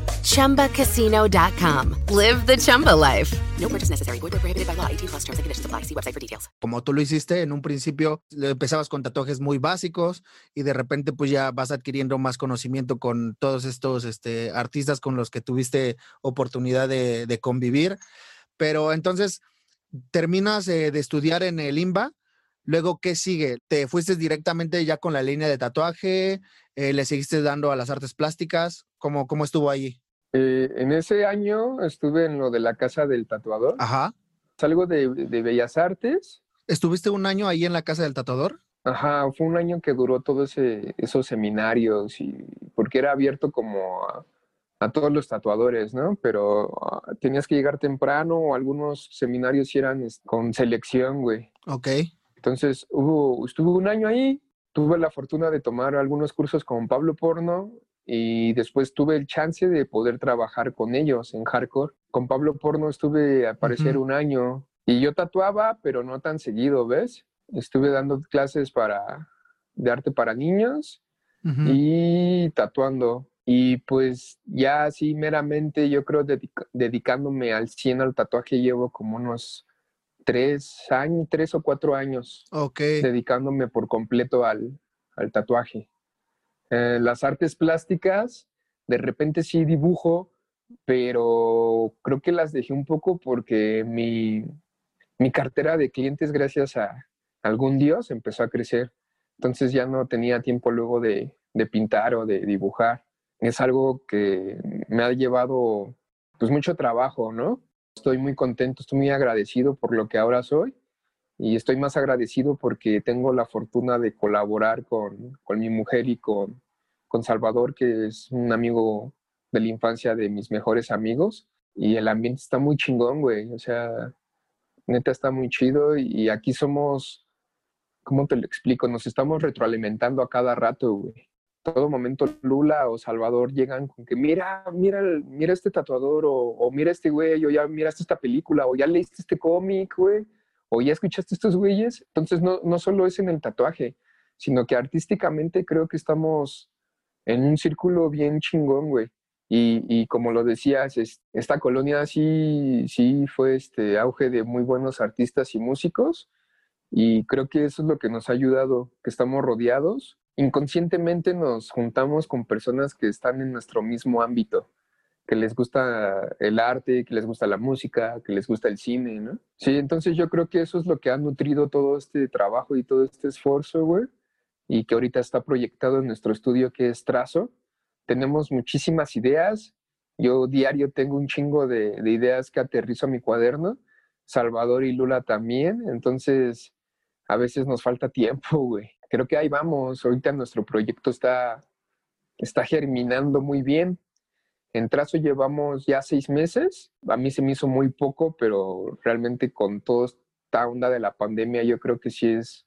ChumbaCasino.com. Live the Chumba life. No purchase necessary. Void prohibited by law. 18 plus terms and conditions apply. See website for details. Como tú lo hiciste, en un principio empezabas con tatuajes muy básicos y de repente pues ya vas adquiriendo más conocimiento con todos estos este, artistas con los que tuviste oportunidad de, de convivir. Pero entonces terminas eh, de estudiar en el IMBA. Luego, ¿qué sigue? ¿Te fuiste directamente ya con la línea de tatuaje? Eh, ¿Le seguiste dando a las artes plásticas? ¿Cómo, cómo estuvo ahí? Eh, en ese año estuve en lo de la casa del tatuador. Ajá. Salgo de, de, Bellas Artes. ¿Estuviste un año ahí en la casa del tatuador? Ajá, fue un año que duró todos esos seminarios y porque era abierto como a, a todos los tatuadores, ¿no? Pero ah, tenías que llegar temprano o algunos seminarios eran con selección, güey. Ok. Entonces hubo, estuve un año ahí, tuve la fortuna de tomar algunos cursos con Pablo Porno y después tuve el chance de poder trabajar con ellos en hardcore. Con Pablo Porno estuve a parecer un año y yo tatuaba, pero no tan seguido, ¿ves? Estuve dando clases para, de arte para niños y tatuando. Y pues ya así meramente yo creo dedicándome al 100 al tatuaje llevo como unos tres años, tres o cuatro años. Ok. Dedicándome por completo al, al tatuaje. Eh, las artes plásticas, de repente sí dibujo, pero creo que las dejé un poco porque mi, mi cartera de clientes, gracias a algún dios, empezó a crecer. Entonces ya no tenía tiempo luego de, de pintar o de dibujar es algo que me ha llevado pues mucho trabajo, ¿no? Estoy muy contento, estoy muy agradecido por lo que ahora soy y estoy más agradecido porque tengo la fortuna de colaborar con, con mi mujer y con, con Salvador, que es un amigo de la infancia de mis mejores amigos y el ambiente está muy chingón, güey, o sea, neta está muy chido y aquí somos, ¿cómo te lo explico? Nos estamos retroalimentando a cada rato, güey todo momento Lula o Salvador llegan con que mira, mira, mira este tatuador o, mira este güey o ya miraste esta película o ya leíste este cómic, güey, o ya escuchaste estos güeyes. Entonces no, no solo es en el tatuaje, sino que artísticamente creo que estamos en un círculo bien chingón, güey. Y, como lo decías, esta colonia sí, sí fue este auge de muy buenos artistas y músicos. Y creo que eso es lo que nos ha ayudado, que estamos rodeados. Inconscientemente nos juntamos con personas que están en nuestro mismo ámbito, que les gusta el arte, que les gusta la música, que les gusta el cine, ¿no? Sí, entonces yo creo que eso es lo que ha nutrido todo este trabajo y todo este esfuerzo, güey, y que ahorita está proyectado en nuestro estudio que es Trazo tenemos muchísimas ideas. Yo diario tengo un chingo de, ideas que aterrizo a mi cuaderno. Salvador y Lula también. Entonces, a veces nos falta tiempo, [laughs] güey. Creo que ahí vamos. Ahorita nuestro proyecto está, está germinando muy bien. En trazo llevamos ya seis meses. A mí se me hizo muy poco, pero realmente con toda esta onda de la pandemia, yo creo que sí es,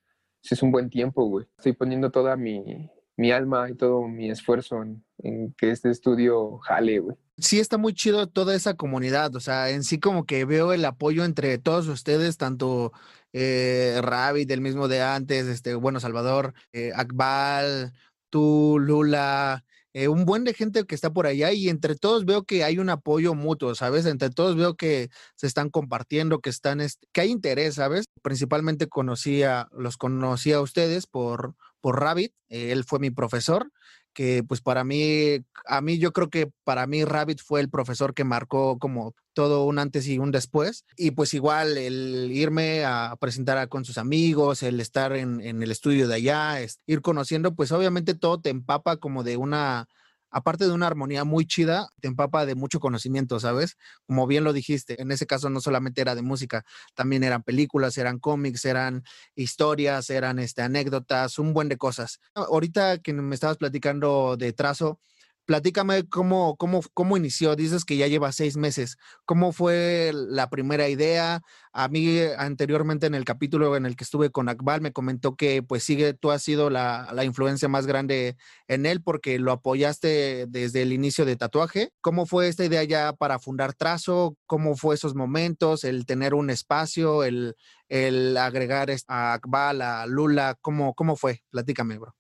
un buen tiempo, güey. Estoy poniendo toda mi, alma y todo mi esfuerzo en, que este estudio jale, güey. Sí, está muy chido toda esa comunidad, o sea, en sí como que veo el apoyo entre todos ustedes, tanto eh, Rabbit, del mismo de antes, este, bueno, Salvador, eh, Akbal, tú, Lula, eh, un buen de gente que está por allá y entre todos veo que hay un apoyo mutuo, ¿sabes? Entre todos veo que se están compartiendo, que están, que hay interés, ¿sabes? Principalmente conocía, los conocí a ustedes por, por Rabbit, eh, él fue mi profesor, que pues para mí, a mí yo creo que para mí Rabbit fue el profesor que marcó como todo un antes y un después. Y pues igual el irme a presentar con sus amigos, el estar en, en el estudio de allá, ir conociendo, pues obviamente todo te empapa como de una aparte de una armonía muy chida, te empapa de mucho conocimiento, ¿sabes? Como bien lo dijiste, en ese caso no solamente era de música, también eran películas, eran cómics, eran historias, eran este, anécdotas, un buen de cosas. Ahorita que me estabas platicando de trazo, Platícame cómo, cómo, cómo inició. Dices que ya lleva seis meses. ¿Cómo fue la primera idea? A mí anteriormente en el capítulo en el que estuve con Akbal me comentó que pues sigue, tú has sido la, la influencia más grande en él porque lo apoyaste desde el inicio de tatuaje. ¿Cómo fue esta idea ya para fundar Trazo? ¿Cómo fue esos momentos? El tener un espacio, el, el agregar a Akbal, a Lula. ¿Cómo, cómo fue? Platícame, bro.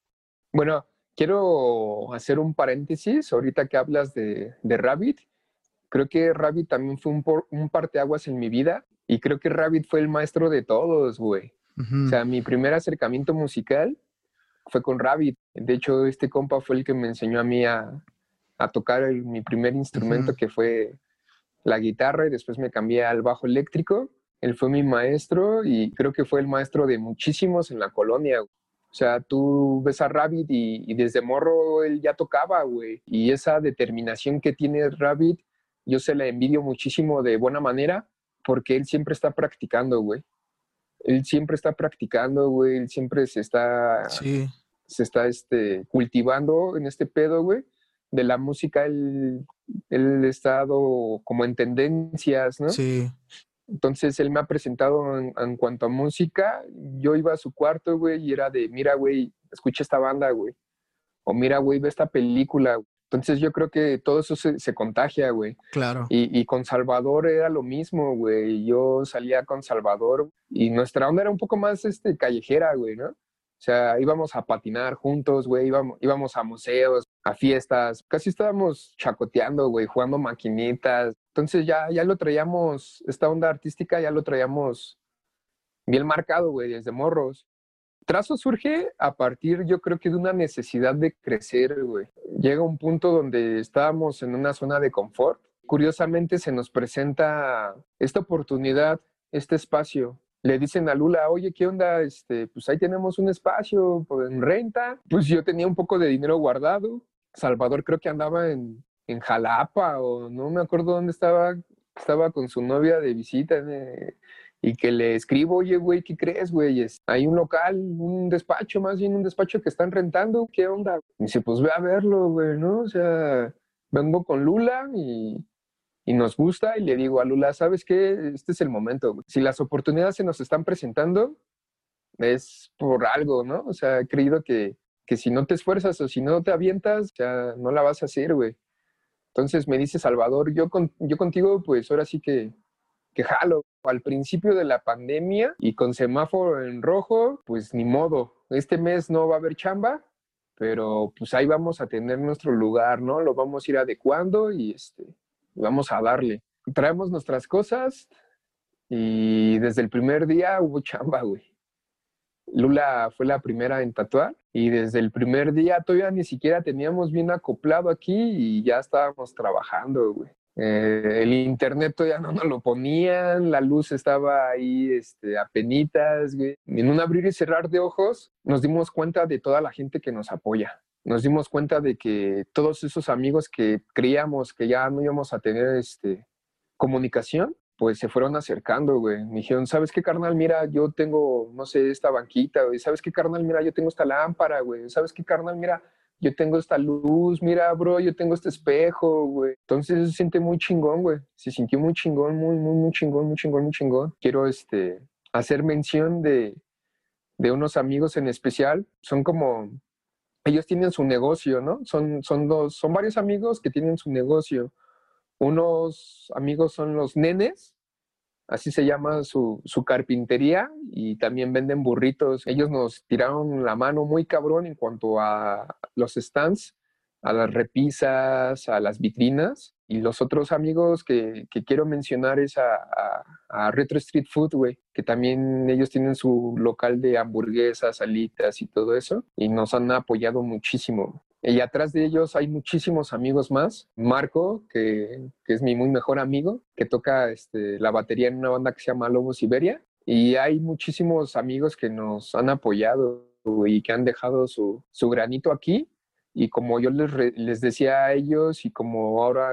Bueno, quiero hacer un paréntesis ahorita que hablas de, de Rabbit. Creo que Rabbit también fue un, un parteaguas en mi vida y creo que Rabbit fue el maestro de todos, güey. O sea, mi primer acercamiento musical fue con Rabbit. De hecho, este compa fue el que me enseñó a mí a, a tocar mi primer instrumento, que fue la guitarra, y después me cambié al bajo eléctrico. Él fue mi maestro y creo que fue el maestro de muchísimos en la colonia. O sea, tú ves a Rabbit y, desde morro él ya tocaba, güey. Y esa determinación que tiene Rabbit, yo se la envidio muchísimo de buena manera porque él siempre está practicando, güey. Él siempre está practicando, güey. Él siempre se está, sí. se está este, cultivando en este pedo, güey. De la música, él, él ha estado como en tendencias, ¿no? Sí. Entonces él me ha presentado en, cuanto a música. Yo iba a su cuarto, güey, y era de, mira, güey, escucha esta banda, güey. O mira, güey, ve esta película. Entonces yo creo que todo eso se, contagia, güey. Claro. Y, y, con Salvador era lo mismo, güey. Yo salía con Salvador y nuestra onda era un poco más este, callejera, güey, ¿no? O sea, íbamos a patinar juntos, güey, íbamos, íbamos a museos, a fiestas, casi estábamos chacoteando, güey, jugando maquinitas. Entonces ya, ya lo traíamos, esta onda artística ya lo traíamos bien marcado, güey, desde morros. Trazo surge a partir, yo creo que de una necesidad de crecer, güey. Llega un punto donde estábamos en una zona de confort. Curiosamente se nos presenta esta oportunidad, este espacio le dicen a Lula, oye, ¿qué onda? Este, pues ahí tenemos un espacio en renta. Pues yo tenía un poco de dinero guardado. Salvador creo que andaba en, en Jalapa o no me acuerdo dónde estaba. Estaba con su novia de visita eh, y que le escribo, oye, güey, ¿qué crees, güey? Hay un local, un despacho, más bien un despacho que están rentando. ¿Qué onda? Y dice, pues ve a verlo, güey, ¿no? O sea, vengo con Lula y y nos gusta y le digo a Lula, ¿sabes qué? Este es el momento. Si las oportunidades se nos están presentando, es por algo, ¿no? O sea, he creído que, que si no te esfuerzas o si no te avientas, ya no la vas a hacer, güey. Entonces me dice Salvador, yo, con, yo contigo, pues ahora sí que, que jalo. Al principio de la pandemia y con semáforo en rojo, pues ni modo. Este mes no va a haber chamba, pero pues ahí vamos a tener nuestro lugar, ¿no? Lo vamos a ir adecuando y este, vamos a darle. Traemos nuestras cosas y desde el primer día hubo chamba, güey. Lula fue la primera en tatuar y desde el primer día todavía ni siquiera teníamos bien acoplado aquí y ya estábamos trabajando, güey. Eh, el internet todavía no nos lo ponían, la luz estaba ahí este, a penitas, güey. En un abrir y cerrar de ojos nos dimos cuenta de toda la gente que nos apoya. Nos dimos cuenta de que todos esos amigos que creíamos que ya no íbamos a tener este, comunicación, pues se fueron acercando, güey. Me dijeron, ¿sabes qué, carnal? Mira, yo tengo, no sé, esta banquita, güey. ¿Sabes qué, carnal? Mira, yo tengo esta lámpara, güey. ¿Sabes qué, carnal? Mira, yo tengo esta luz, mira, bro, yo tengo este espejo, güey. Entonces se siente muy chingón, güey. Se sintió muy chingón, muy, muy, muy chingón, muy chingón, muy chingón. Quiero, este, hacer mención de, de unos amigos en especial. Son como, ellos tienen su negocio, ¿no? Son, son dos, son varios amigos que tienen su negocio. Unos amigos son los nenes, así se llama su, su, carpintería y también venden burritos. Ellos nos tiraron la mano muy cabrón en cuanto a los stands, a las repisas, a las vitrinas. Y los otros amigos que, que quiero mencionar es a, Retro Street Food, que también ellos tienen su local de hamburguesas, salitas y todo eso. Y nos han apoyado muchísimo. Y atrás de ellos hay muchísimos amigos más. Marco, que, que es mi muy mejor amigo, que toca este, la batería en una banda que se llama Lobo Siberia. Y hay muchísimos amigos que nos han apoyado y que han dejado su, su granito aquí. Y como yo les, les decía a ellos y como ahora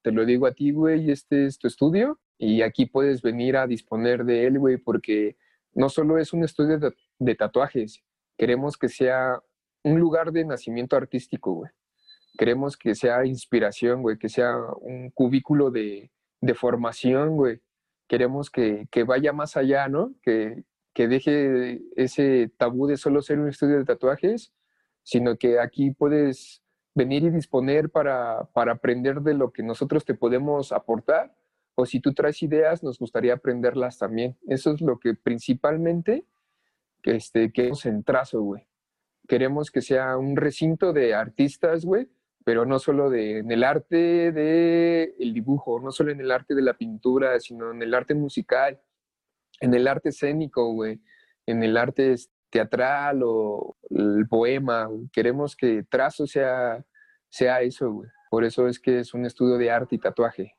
te lo digo a ti, güey, este es tu estudio y aquí puedes venir a disponer de él, güey, porque no solo es un estudio de, de tatuajes, queremos que sea un lugar de nacimiento artístico, güey. Queremos que sea inspiración, güey, que sea un cubículo de, de formación, güey. Queremos que, que, vaya más allá, ¿no? Que, que deje ese tabú de solo ser un estudio de tatuajes, sino que aquí puedes venir y disponer para, para aprender de lo que nosotros te podemos aportar, o si tú traes ideas, nos gustaría aprenderlas también. Eso es lo que principalmente que este, queremos en trazo, güey queremos que sea un recinto de artistas, güey, pero no solo de, en el arte del el dibujo, no solo en el arte de la pintura, sino en el arte musical, en el arte escénico, güey, en el arte teatral o el poema. Queremos que trazo sea, sea eso, güey. Por eso es que es un estudio de arte y tatuaje.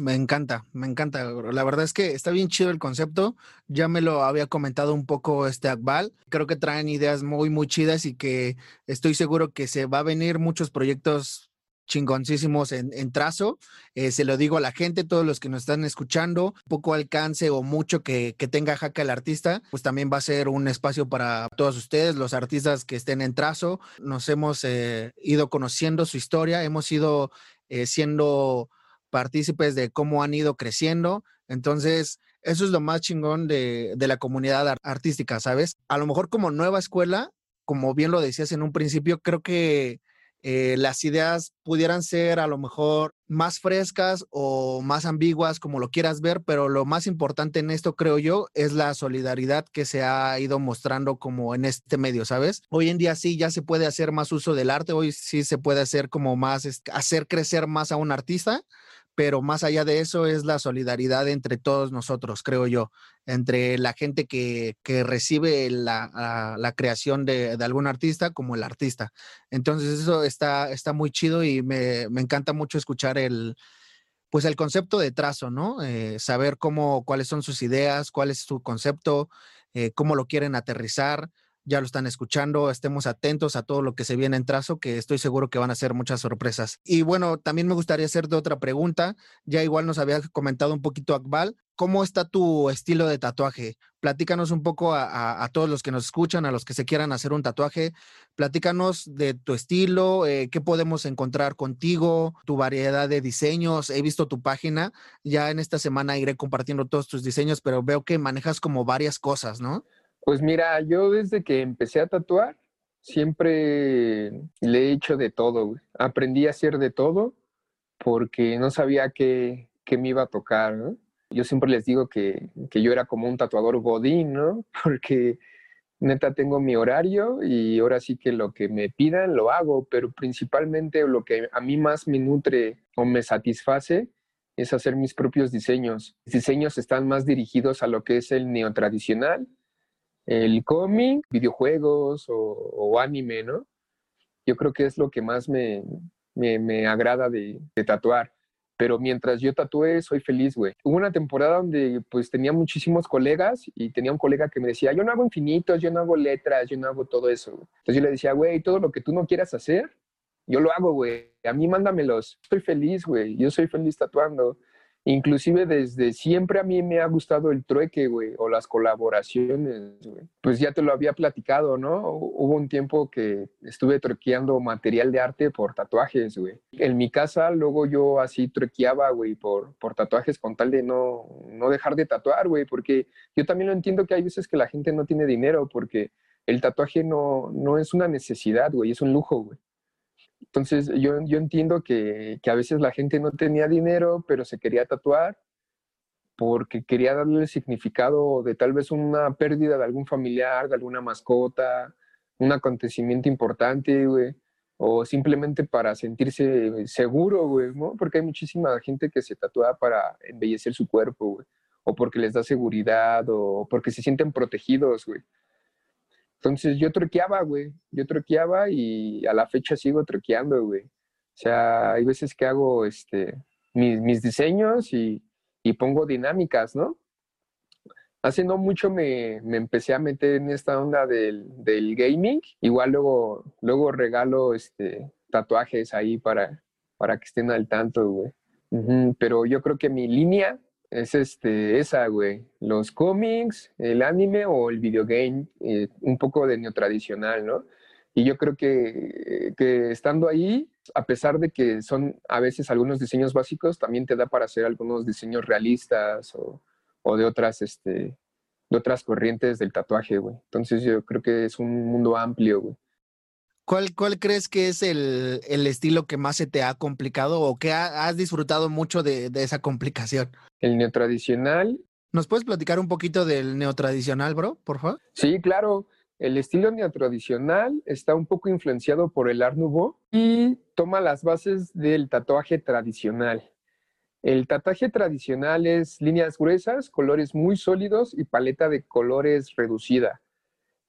Me encanta, me encanta. La verdad es que está bien chido el concepto. Ya me lo había comentado un poco este Akbal. Creo que traen ideas muy, muy chidas y que estoy seguro que se va a venir muchos proyectos chingoncísimos en, en trazo. Eh, se lo digo a la gente, todos los que nos están escuchando, poco alcance o mucho que, que tenga Jaca el artista, pues también va a ser un espacio para todos ustedes, los artistas que estén en trazo. Nos hemos eh, ido conociendo su historia, hemos ido eh, siendo partícipes de cómo han ido creciendo. Entonces, eso es lo más chingón de, de, la comunidad artística, ¿sabes? A lo mejor como nueva escuela, como bien lo decías en un principio, creo que eh, las ideas pudieran ser a lo mejor más frescas o más ambiguas, como lo quieras ver, pero lo más importante en esto, creo yo, es la solidaridad que se ha ido mostrando como en este medio, ¿sabes? Hoy en día sí ya se puede hacer más uso del arte, hoy sí se puede hacer como más, hacer crecer más a un artista pero más allá de eso es la solidaridad entre todos nosotros, creo yo, entre la gente que, que recibe la, la, la creación de, de, algún artista como el artista. Entonces eso está, está muy chido y me, me encanta mucho escuchar el, pues el concepto de trazo, ¿no? Eh, saber cómo, cuáles son sus ideas, cuál es su concepto, eh, cómo lo quieren aterrizar, ya lo están escuchando, estemos atentos a todo lo que se viene en trazo, que estoy seguro que van a ser muchas sorpresas. Y bueno, también me gustaría hacerte otra pregunta, ya igual nos había comentado un poquito Akbal, ¿cómo está tu estilo de tatuaje? Platícanos un poco a, todos los que nos escuchan, a los que se quieran hacer un tatuaje, platícanos de tu estilo, eh, qué podemos encontrar contigo, tu variedad de diseños, he visto tu página, ya en esta semana iré compartiendo todos tus diseños, pero veo que manejas como varias cosas, ¿no? Pues mira, yo desde que empecé a tatuar, siempre le he hecho de todo. Aprendí a hacer de todo porque no sabía qué, qué me iba a tocar. Yo siempre les digo que, que, yo era como un tatuador godín, ¿no? [laughs] Porque neta tengo mi horario y ahora sí que lo que me pidan lo hago, pero principalmente lo que a mí más me nutre o me satisface es hacer mis propios diseños. Mis diseños están más dirigidos a lo que es el neotradicional, el cómic, videojuegos o, anime, ¿no? Yo creo que es lo que más me, me, agrada de, de tatuar pero mientras yo tatué, soy feliz, güey. Hubo una temporada donde pues tenía muchísimos colegas y tenía un colega que me decía, yo no hago infinitos, yo no hago letras, yo no hago todo eso. Entonces yo le decía, güey, todo lo que tú no quieras hacer, yo lo hago, güey. A mí mándamelos. Estoy feliz, güey. Yo soy feliz tatuando. Inclusive desde siempre a mí me ha gustado el trueque, güey, o las colaboraciones, güey. Pues ya te lo había platicado, ¿no? Hubo un tiempo que estuve truequeando material de arte por tatuajes, güey. En mi casa luego yo así truequeaba, güey, por, por tatuajes con tal de no, no dejar de tatuar, güey, porque yo también lo entiendo que hay veces que la gente no tiene dinero porque el tatuaje no, no es una necesidad, güey, es un lujo, güey. Entonces, yo, yo entiendo que, que, a veces la gente no tenía dinero, pero se quería tatuar porque quería darle el significado de tal vez una pérdida de algún familiar, de alguna mascota, un acontecimiento importante, güey, o simplemente para sentirse seguro, güey. Porque hay muchísima gente que se tatúa para embellecer su cuerpo, o porque les da seguridad, o porque se sienten protegidos, güey. Entonces yo troqueaba, güey. Yo troqueaba y a la fecha sigo troqueando, güey. O sea, hay veces que hago este, mis, diseños y, pongo dinámicas, ¿no? Hace no mucho me, empecé a meter en esta onda del, gaming. Igual luego, luego regalo este, tatuajes ahí para, para que estén al tanto, güey. Pero yo creo que mi línea es este, esa, güey. Los cómics, el anime o el videogame, eh, un poco de neotradicional, ¿no? Y yo creo que, que, estando ahí, a pesar de que son a veces algunos diseños básicos, también te da para hacer algunos diseños realistas o, o de otras, este, de otras corrientes del tatuaje, güey. Entonces yo creo que es un mundo amplio, güey. ¿Cuál, ¿Cuál crees que es el, el, estilo que más se te ha complicado o que has disfrutado mucho de, de, esa complicación? El neotradicional. ¿Nos puedes platicar un poquito del neotradicional, bro, por favor? Sí, claro. El estilo neotradicional está un poco influenciado por el Art Nouveau y toma las bases del tatuaje tradicional. El tatuaje tradicional es líneas gruesas, colores muy sólidos y paleta de colores reducida.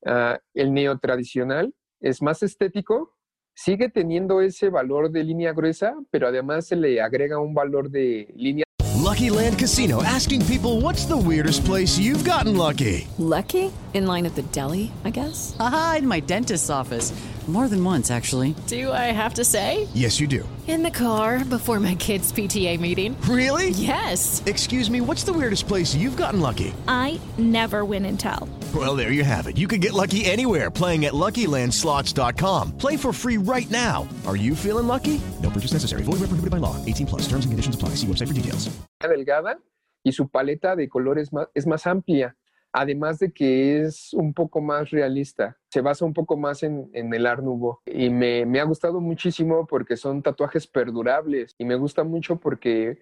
Uh, el neotradicional es más estético, sigue teniendo ese valor de línea gruesa, pero además se le agrega un valor de línea. Lucky Land Casino asking people what's the weirdest place you've gotten lucky. Lucky? In line at the deli, I guess. Aha, in my dentist's office. More than once, actually. Do I have to say? Yes, you do. In the car before my kids' PTA meeting. Really? Yes. Excuse me, what's the weirdest place you've gotten lucky? I never win and tell. Well, there you have it. You can get lucky anywhere playing at LuckyLandSlots.com. Play for free right now. Are you feeling lucky? No purchase necessary. Void where prohibited by law. 18 plus. Terms and conditions apply. See website for details. Delgada y su paleta de colores es más amplia. además de que es un poco más realista, se basa un poco más en, el y me, ha gustado muchísimo porque son tatuajes perdurables y me gusta mucho porque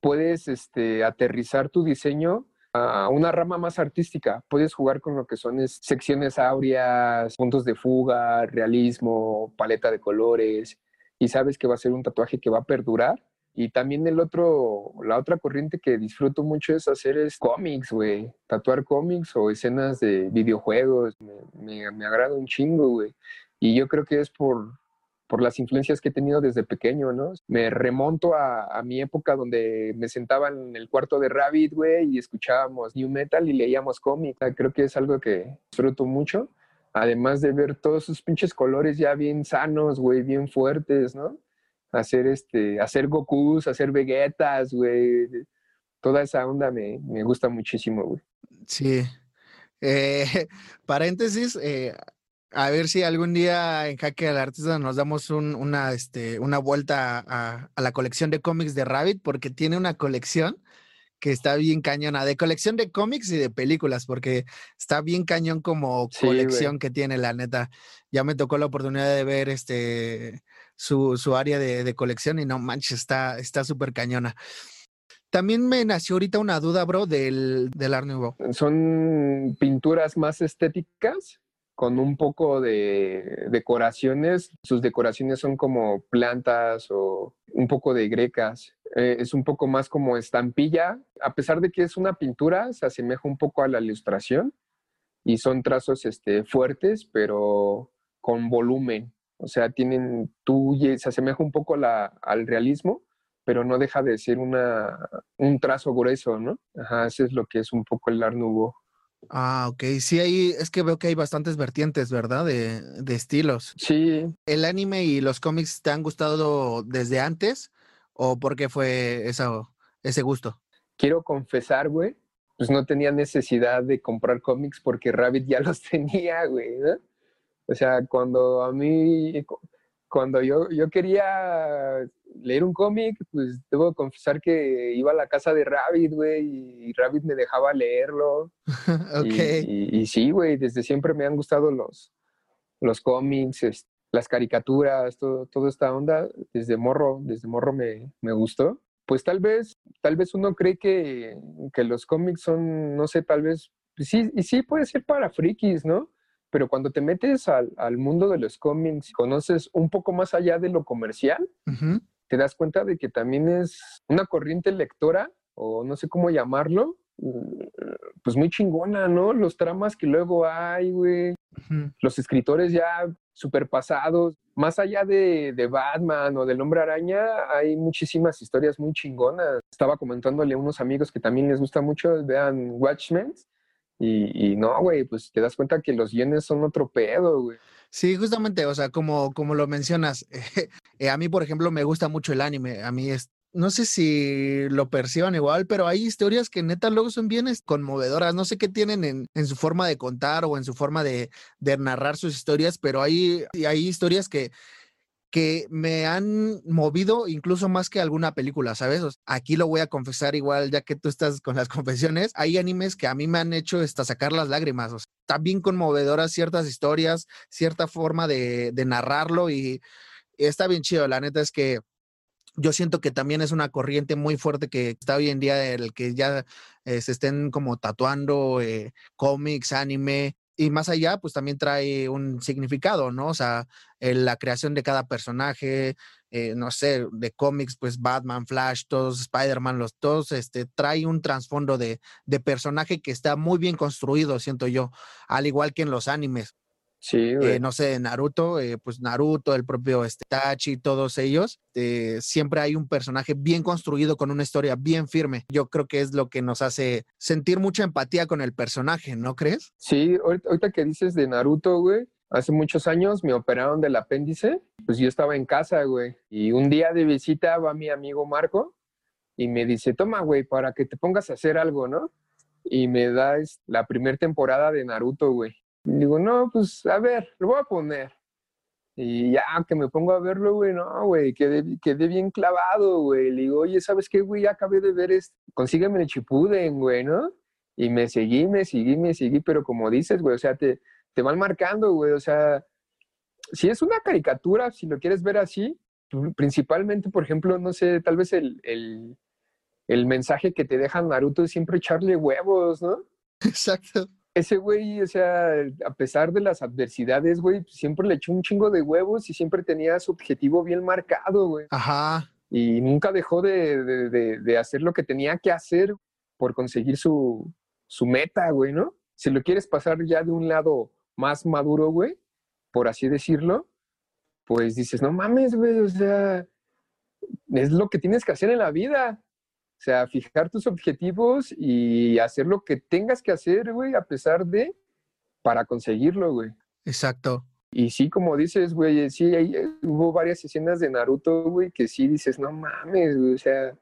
puedes este, aterrizar tu diseño a una rama más artística. Puedes jugar con lo que son secciones áureas, puntos de fuga, realismo, paleta de colores y sabes que va a ser un tatuaje que va a perdurar y también el otro, la otra corriente que disfruto mucho es hacer es cómics, güey. Tatuar cómics o escenas de videojuegos. Me, me, agrada un chingo, güey. Y yo creo que es por, por las influencias que he tenido desde pequeño, ¿no? Me remonto a, a, mi época donde me sentaba en el cuarto de Rabbit, güey, y escuchábamos New Metal y leíamos cómics. Creo que es algo que disfruto mucho. Además de ver todos sus pinches colores ya bien sanos, güey, bien fuertes, ¿no? hacer este, hacer Gokus, hacer Vegetas, güey. Toda esa onda me, me gusta muchísimo, güey. Sí. Eh, [laughs] paréntesis, eh, a ver si algún día en Jaque al Artista nos damos un, una, este, una vuelta a, a, la colección de cómics de Rabbit, porque tiene una colección que está bien cañona, de colección de cómics y de películas, porque está bien cañón como colección que tiene, la neta. Ya me tocó la oportunidad de ver este su, área de, colección y no manches, está súper cañona. También me nació ahorita una duda, bro, del, del Art Nouveau. Son pinturas más estéticas con un poco de decoraciones. Sus decoraciones son como plantas o un poco de grecas. Eh, es un poco más como estampilla. A pesar de que es una pintura, se asemeja un poco a la ilustración y son trazos este, fuertes, pero con volumen. O sea, tienen, tú se asemeja un poco al realismo, pero no deja de ser un trazo grueso, ¿no? Ajá, eso es lo que es un poco el Art. Ah, ok. Sí, ahí es que veo que hay bastantes vertientes, ¿verdad? De, de estilos. Sí. ¿El anime y los cómics te han gustado desde antes o por qué fue esa, ese gusto? Quiero confesar, güey, pues no tenía necesidad de comprar cómics porque Rabbit ya los [laughs] tenía, güey, ¿no? O sea, cuando a mí, cuando yo, yo quería leer un cómic, pues debo confesar que iba a la casa de Rabbit, güey, y Rabbit me dejaba leerlo. [laughs] ok. Y, sí, güey, desde siempre me han gustado los, los cómics, las caricaturas, todo, toda esta onda, desde morro, desde morro me, me gustó. Pues tal vez, tal vez uno cree que, que los cómics son, no sé, tal vez, sí, y sí puede ser para frikis, ¿no? Pero cuando te metes al, al, mundo de los cómics, conoces un poco más allá de lo comercial, te das cuenta de que también es una corriente lectora, o no sé cómo llamarlo, pues muy chingona, ¿no? Los tramas que luego hay, güey. Los escritores ya superpasados. Más allá de, de, Batman o del Hombre Araña, hay muchísimas historias muy chingonas. Estaba comentándole a unos amigos que también les gusta mucho, vean Watchmen. Y, no, güey, pues te das cuenta que los guiones son otro pedo, güey. Sí, justamente, o sea, como, como lo mencionas, [laughs] eh, a mí, por ejemplo, me gusta mucho el anime. A mí es, no sé si lo perciban igual, pero hay historias que neta luego son bien conmovedoras. No sé qué tienen en, en su forma de contar o en su forma de, de narrar sus historias, pero hay, hay historias que que me han movido incluso más que alguna película, ¿sabes? Aquí lo voy a confesar igual, ya que tú estás con las [laughs] confesiones, hay animes que a mí me han hecho hasta sacar las lágrimas, también conmovedoras ciertas historias, cierta forma de, de narrarlo y está bien chido, la neta es que yo siento que también es una corriente muy fuerte que está hoy en día, el que ya eh, se estén como tatuando eh, cómics, anime, y más allá, pues también trae un significado, ¿no? O sea, la creación de cada personaje, eh, no sé, de cómics, pues Batman, Flash, todos, Spider-Man, los todos, este, trae un trasfondo de, de personaje que está muy bien construido, siento yo, al igual que en los animes. Sí, eh, no sé, Naruto, eh, pues Naruto, el propio este, Tachi, todos ellos, eh, siempre hay un personaje bien construido con una historia bien firme. Yo creo que es lo que nos hace sentir mucha empatía con el personaje, ¿no crees? Sí, ahorita, que dices de Naruto, güey, hace muchos años me operaron del apéndice, pues yo estaba en casa, güey, y un día de visita va mi amigo Marco y me dice, toma, güey, para que te pongas a hacer algo, ¿no? Y me da la primera temporada de Naruto, güey digo, no, pues a ver, lo voy a poner. Y ya que me pongo a verlo, güey, no, güey, quedé, quedé bien clavado, güey. Le digo, oye, ¿sabes qué, güey? Ya acabé de ver esto. Consígueme el chipuden, güey, ¿no? Y me seguí, me seguí, me seguí, pero como dices, güey, o sea, te, te van marcando, güey, o sea, si es una caricatura, si lo quieres ver así, principalmente, por ejemplo, no sé, tal vez el, el, el mensaje que te deja Naruto es siempre echarle huevos, ¿no? [laughs] Exacto ese güey, o sea, a pesar de las adversidades, güey, siempre le echó un chingo de huevos y siempre tenía su objetivo bien marcado, güey. Ajá. Y nunca dejó de, de, hacer lo que tenía que hacer por conseguir su, su meta, güey, ¿no? Si lo quieres pasar ya de un lado más maduro, güey, por así decirlo, pues dices, no mames, güey, o sea, es lo que tienes que hacer en la vida. O sea, fijar tus objetivos y hacer lo que tengas que hacer, güey, a pesar de, para conseguirlo, güey. Exacto. Y sí, como dices, güey, sí, hay, hubo varias escenas de Naruto, güey, que sí dices, no mames, güey, o sea,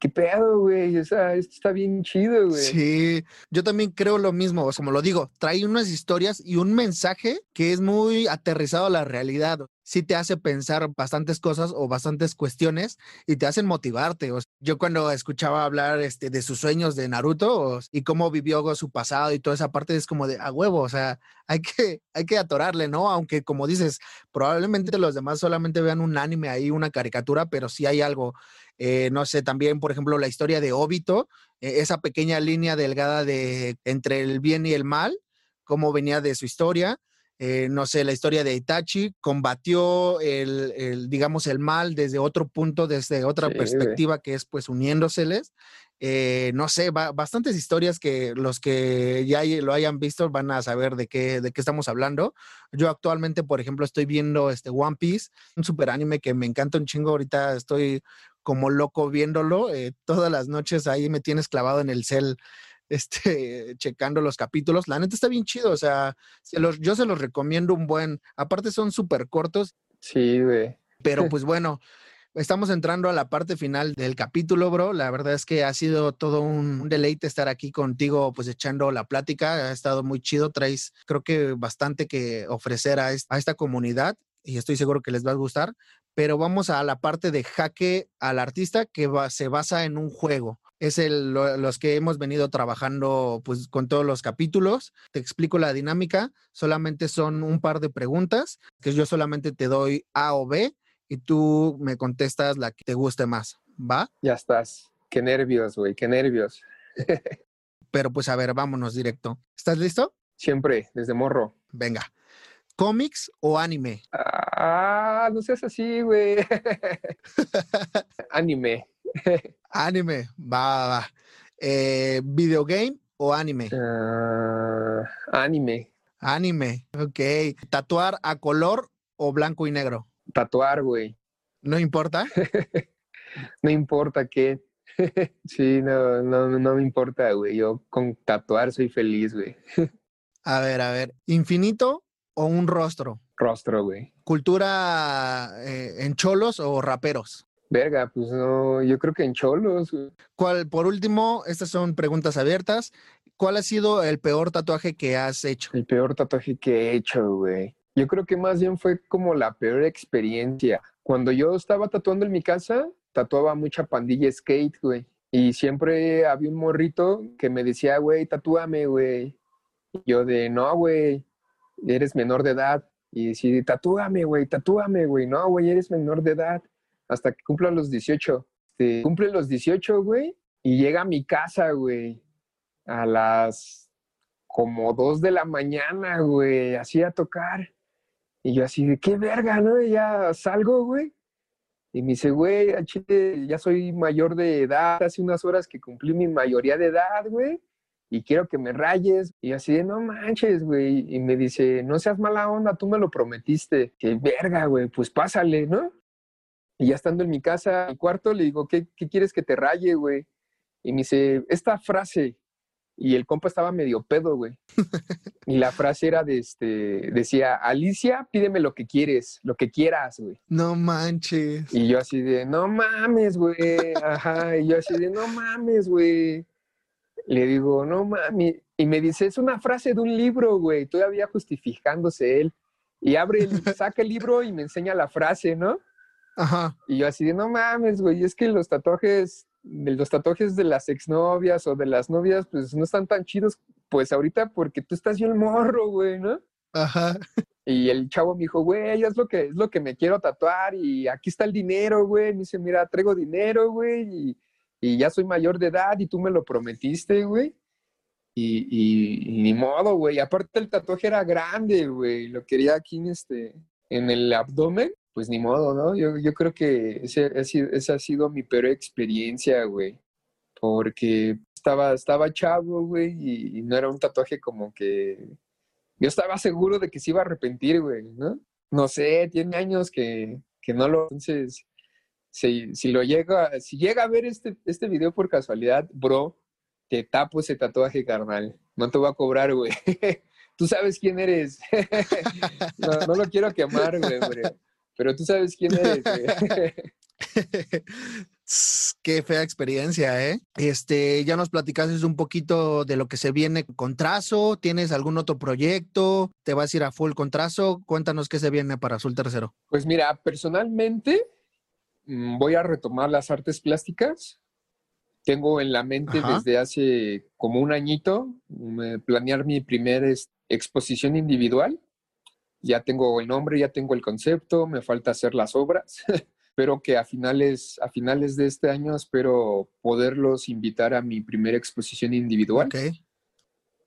¿Qué pedo, güey? O sea, esto está bien chido, güey. Sí, yo también creo lo mismo. Como lo digo, trae unas historias y un mensaje que es muy aterrizado a la realidad. Sí te hace pensar bastantes cosas o bastantes cuestiones y te hacen motivarte. yo cuando escuchaba hablar este, de sus sueños de Naruto y cómo vivió su pasado y toda esa parte es como de a huevo. O sea, [laughs] hay que, hay que atorarle, ¿no? Aunque como dices, probablemente los demás solamente vean un anime ahí, una caricatura, pero sí hay algo Eh, no sé, también, por ejemplo, la historia de Obito, eh, esa pequeña línea delgada de entre el bien y el mal, cómo venía de su historia. Eh, no sé, la historia de Itachi, combatió el, digamos, el mal desde otro punto, desde otra perspectiva, que es pues uniéndoseles. Eh, no sé, bastantes historias que los que ya lo hayan visto van a saber de qué, de qué estamos hablando. Yo actualmente, por ejemplo, estoy viendo este One Piece, un super anime que me encanta un chingo. Ahorita estoy como loco viéndolo. Eh, todas las noches ahí me tienes clavado en el cel este, checando los capítulos. La neta está bien chido, o sea, yo se los recomiendo un buen. Aparte son súper cortos. Sí, güey. Pero [laughs] pues bueno, estamos entrando a la parte final del capítulo, bro. La verdad es que ha sido todo un deleite estar aquí contigo, pues echando la plática. Ha estado muy chido. Traes, creo que bastante que ofrecer a, esta comunidad y estoy seguro que les va a gustar. Pero vamos a la parte de jaque al artista que se basa en un juego es el, los que hemos venido trabajando pues con todos los capítulos. Te explico la dinámica, solamente son un par de preguntas que yo solamente te doy A o B y tú me contestas la que te guste más, ¿va? Ya estás. Qué nervios, güey, qué nervios. [laughs] Pero pues a ver, vámonos directo. ¿Estás listo? Siempre, desde morro. Venga. ¿Cómics o anime? Ah, no seas así, güey. [laughs] anime. Anime, va, va. Eh, ¿Videogame o anime? Ah, anime. Anime, ok. ¿Tatuar a color o blanco y negro? Tatuar, güey. ¿No importa? [laughs] no importa qué. [laughs] sí, no, no, no me importa, güey. Yo con tatuar soy feliz, güey. [laughs] a ver, a ver. ¿Infinito o un rostro? Rostro, güey. ¿Cultura eh, en cholos o raperos? Verga, pues no, yo creo que en cholos. ¿Cuál, por último, estas son preguntas abiertas. ¿Cuál ha sido el peor tatuaje que has hecho? El peor tatuaje que he hecho, güey. Yo creo que más bien fue como la peor experiencia. Cuando yo estaba tatuando en mi casa, tatuaba mucha pandilla skate, güey. Y siempre había un morrito que me decía, güey, tatúame, güey. yo de, no, güey, eres menor de edad. Y decía, tatúame, güey, tatúame, güey. No, güey, eres menor de edad hasta que cumpla los 18. Este, cumple los 18, güey, y llega a mi casa, güey, a las como 2 de la mañana, güey, así a tocar. Y yo así de, qué verga, ¿no? Y ya salgo, güey. Y me dice, güey, ya soy mayor de edad, hace unas horas que cumplí mi mayoría de edad, güey, y quiero que me rayes. Y así de, no manches, güey. Y me dice, no seas mala onda, tú me lo prometiste. Que verga, güey, pues pásale, ¿no? Y ya estando en mi casa, mi cuarto, le digo, ¿qué, qué quieres que te raye, güey? Y me dice, esta frase. Y el compa estaba medio pedo, güey. [laughs] y la frase era de este, decía, Alicia, pídeme lo que quieres, lo que quieras, güey. No manches. Y yo así de, no mames, güey. Ajá. Y yo así de, no mames, güey. Le digo, no mames. Y me dice, es una frase de un libro, güey. Todavía justificándose él. Y abre, el, saca el libro y me enseña la frase, ¿no? Ajá. Y yo así de, no mames, güey, es que los tatuajes, los tatuajes de las exnovias o de las novias, pues no están tan chidos, pues ahorita porque tú estás yo el morro, güey, ¿no? Ajá. Y el chavo me dijo, güey, es lo que es lo que me quiero tatuar y aquí está el dinero, güey. Me dice, mira, traigo dinero, güey, y, y, ya soy mayor de edad y tú me lo prometiste, güey. Y, y, ni modo, güey. Aparte el tatuaje era grande, güey. Lo quería aquí en este, en el abdomen pues ni modo, ¿no? Yo, yo creo que esa ha sido mi peor experiencia, güey. Porque estaba, estaba chavo, güey, y, no era un tatuaje como que... Yo estaba seguro de que se iba a arrepentir, güey, ¿no? No sé, tiene años que, que no lo... Entonces, si, si, lo llega, si llega a ver este, este video por casualidad, bro, te tapo ese tatuaje, carnal. No te voy a cobrar, güey. [laughs] Tú sabes quién eres. [laughs] no, no, lo quiero quemar, güey, güey pero tú sabes quién eres. [laughs] Qué fea experiencia, ¿eh? Este, ya nos platicaste un poquito de lo que se viene con trazo. ¿Tienes algún otro proyecto? ¿Te vas a ir a full con trazo? Cuéntanos qué se viene para Azul Tercero. Pues mira, personalmente mm, voy a retomar las artes plásticas. Tengo en la mente desde hace como un añito mm, planear mi primera exposición individual ya tengo el nombre, ya tengo el concepto, me falta hacer las obras. [laughs] espero que a finales, a finales de este año, espero poderlos invitar a mi primera exposición individual.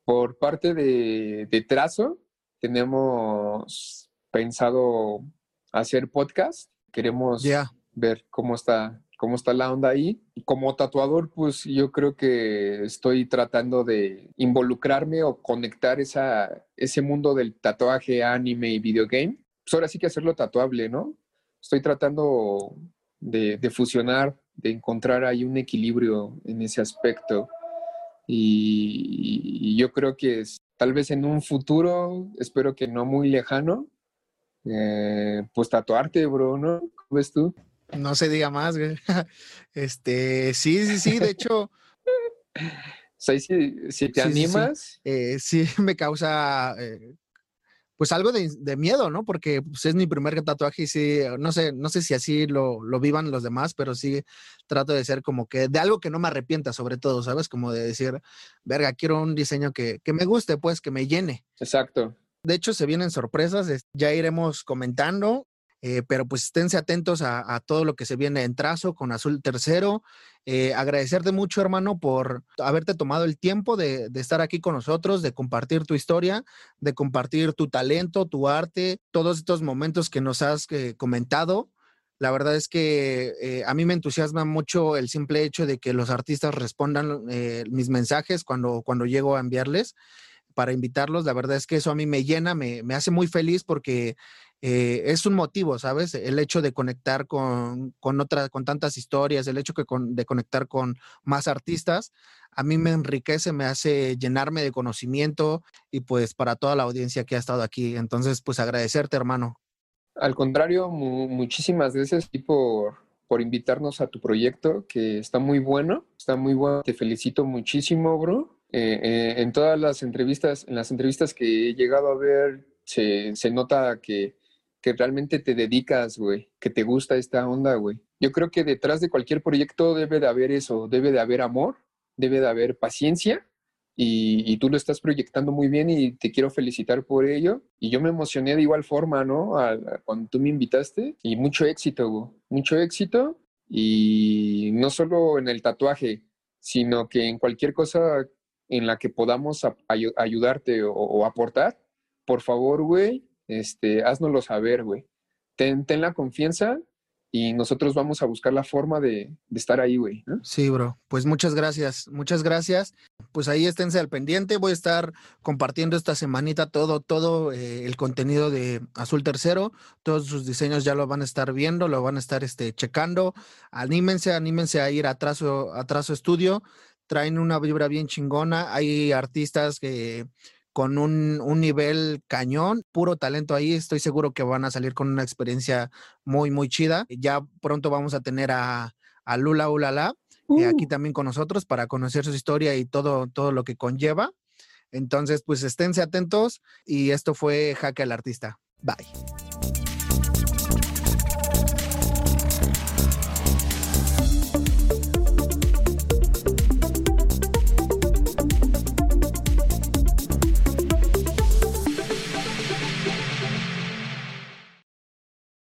Por parte de, de trazo, tenemos pensado hacer podcast. Queremos ver cómo está, cómo está la onda ahí. Como tatuador, pues yo creo que estoy tratando de involucrarme o conectar esa, ese mundo del tatuaje, anime y videogame. Pues ahora sí que hacerlo tatuable, ¿no? Estoy tratando de, fusionar, de encontrar ahí un equilibrio en ese aspecto. Y, y yo creo que es, tal vez en un futuro, espero que no muy lejano, eh, pues tatuarte, bro, ¿no? ¿Cómo ves tú? No se diga más, güey. [laughs] Este, sí, sí, sí, de [laughs] hecho. si, si, te animas. Eh, sí, [laughs] me causa eh, pues algo de, miedo, ¿no? Porque pues, es mi primer tatuaje y sí, no sé, no sé si así lo, lo, vivan los demás, pero sí trato de ser como que de algo que no me arrepienta, sobre todo, ¿sabes? Como de decir, verga, quiero un diseño que, que me guste, pues, que me llene. Exacto. De hecho, se vienen sorpresas, ya iremos comentando. Eh, pero pues esténse atentos a, todo lo que se viene en trazo con Azul Tercero. Eh, agradecerte mucho, hermano, por haberte tomado el tiempo de, estar aquí con nosotros, de compartir tu historia, de compartir tu talento, tu arte, todos estos momentos que nos has eh, comentado. La verdad es que a mí me entusiasma mucho el simple hecho de que los artistas respondan mis mensajes cuando, cuando llego a enviarles para invitarlos. La verdad es que eso a mí me llena, me, me hace muy feliz porque eh, es un motivo, ¿sabes? El hecho de conectar con, con, con tantas historias, el hecho que de conectar con más artistas, a mí me enriquece, me hace llenarme de conocimiento y pues para toda la audiencia que ha estado aquí. Entonces, pues agradecerte, hermano. Al contrario, muchísimas gracias por, por invitarnos a tu proyecto, que está muy bueno, está muy bueno. Te felicito muchísimo, bro. Eh, eh, en todas las entrevistas, en las entrevistas que he llegado a ver, se, se nota que que realmente te dedicas, güey, que te gusta esta onda, güey. Yo creo que detrás de cualquier proyecto debe de haber eso, debe de haber amor, debe de haber paciencia y, tú lo estás proyectando muy bien y te quiero felicitar por ello. Y yo me emocioné de igual forma, ¿no? cuando tú me invitaste y mucho éxito, güey, mucho éxito y no solo en el tatuaje, sino que en cualquier cosa en la que podamos ayudarte o aportar, por favor, güey, este, haznoslo saber, güey. Ten, la confianza y nosotros vamos a buscar la forma de, estar ahí, güey. Sí, bro. Pues muchas gracias, muchas gracias. Pues ahí esténse al pendiente. Voy a estar compartiendo esta semanita todo, todo eh, el contenido de Azul Tercero. Todos sus diseños ya lo van a estar viendo, lo van a estar este, checando. Anímense, anímense a ir a Trazo, a Estudio. Traen una vibra bien chingona. Hay artistas que con un, nivel cañón, puro talento ahí. Estoy seguro que van a salir con una experiencia muy, muy chida. Ya pronto vamos a tener a, a Lula Ulala eh, aquí uh. también con nosotros para conocer su historia y todo, todo lo que conlleva. Entonces, pues esténse atentos y esto fue Jaque al Artista. Bye.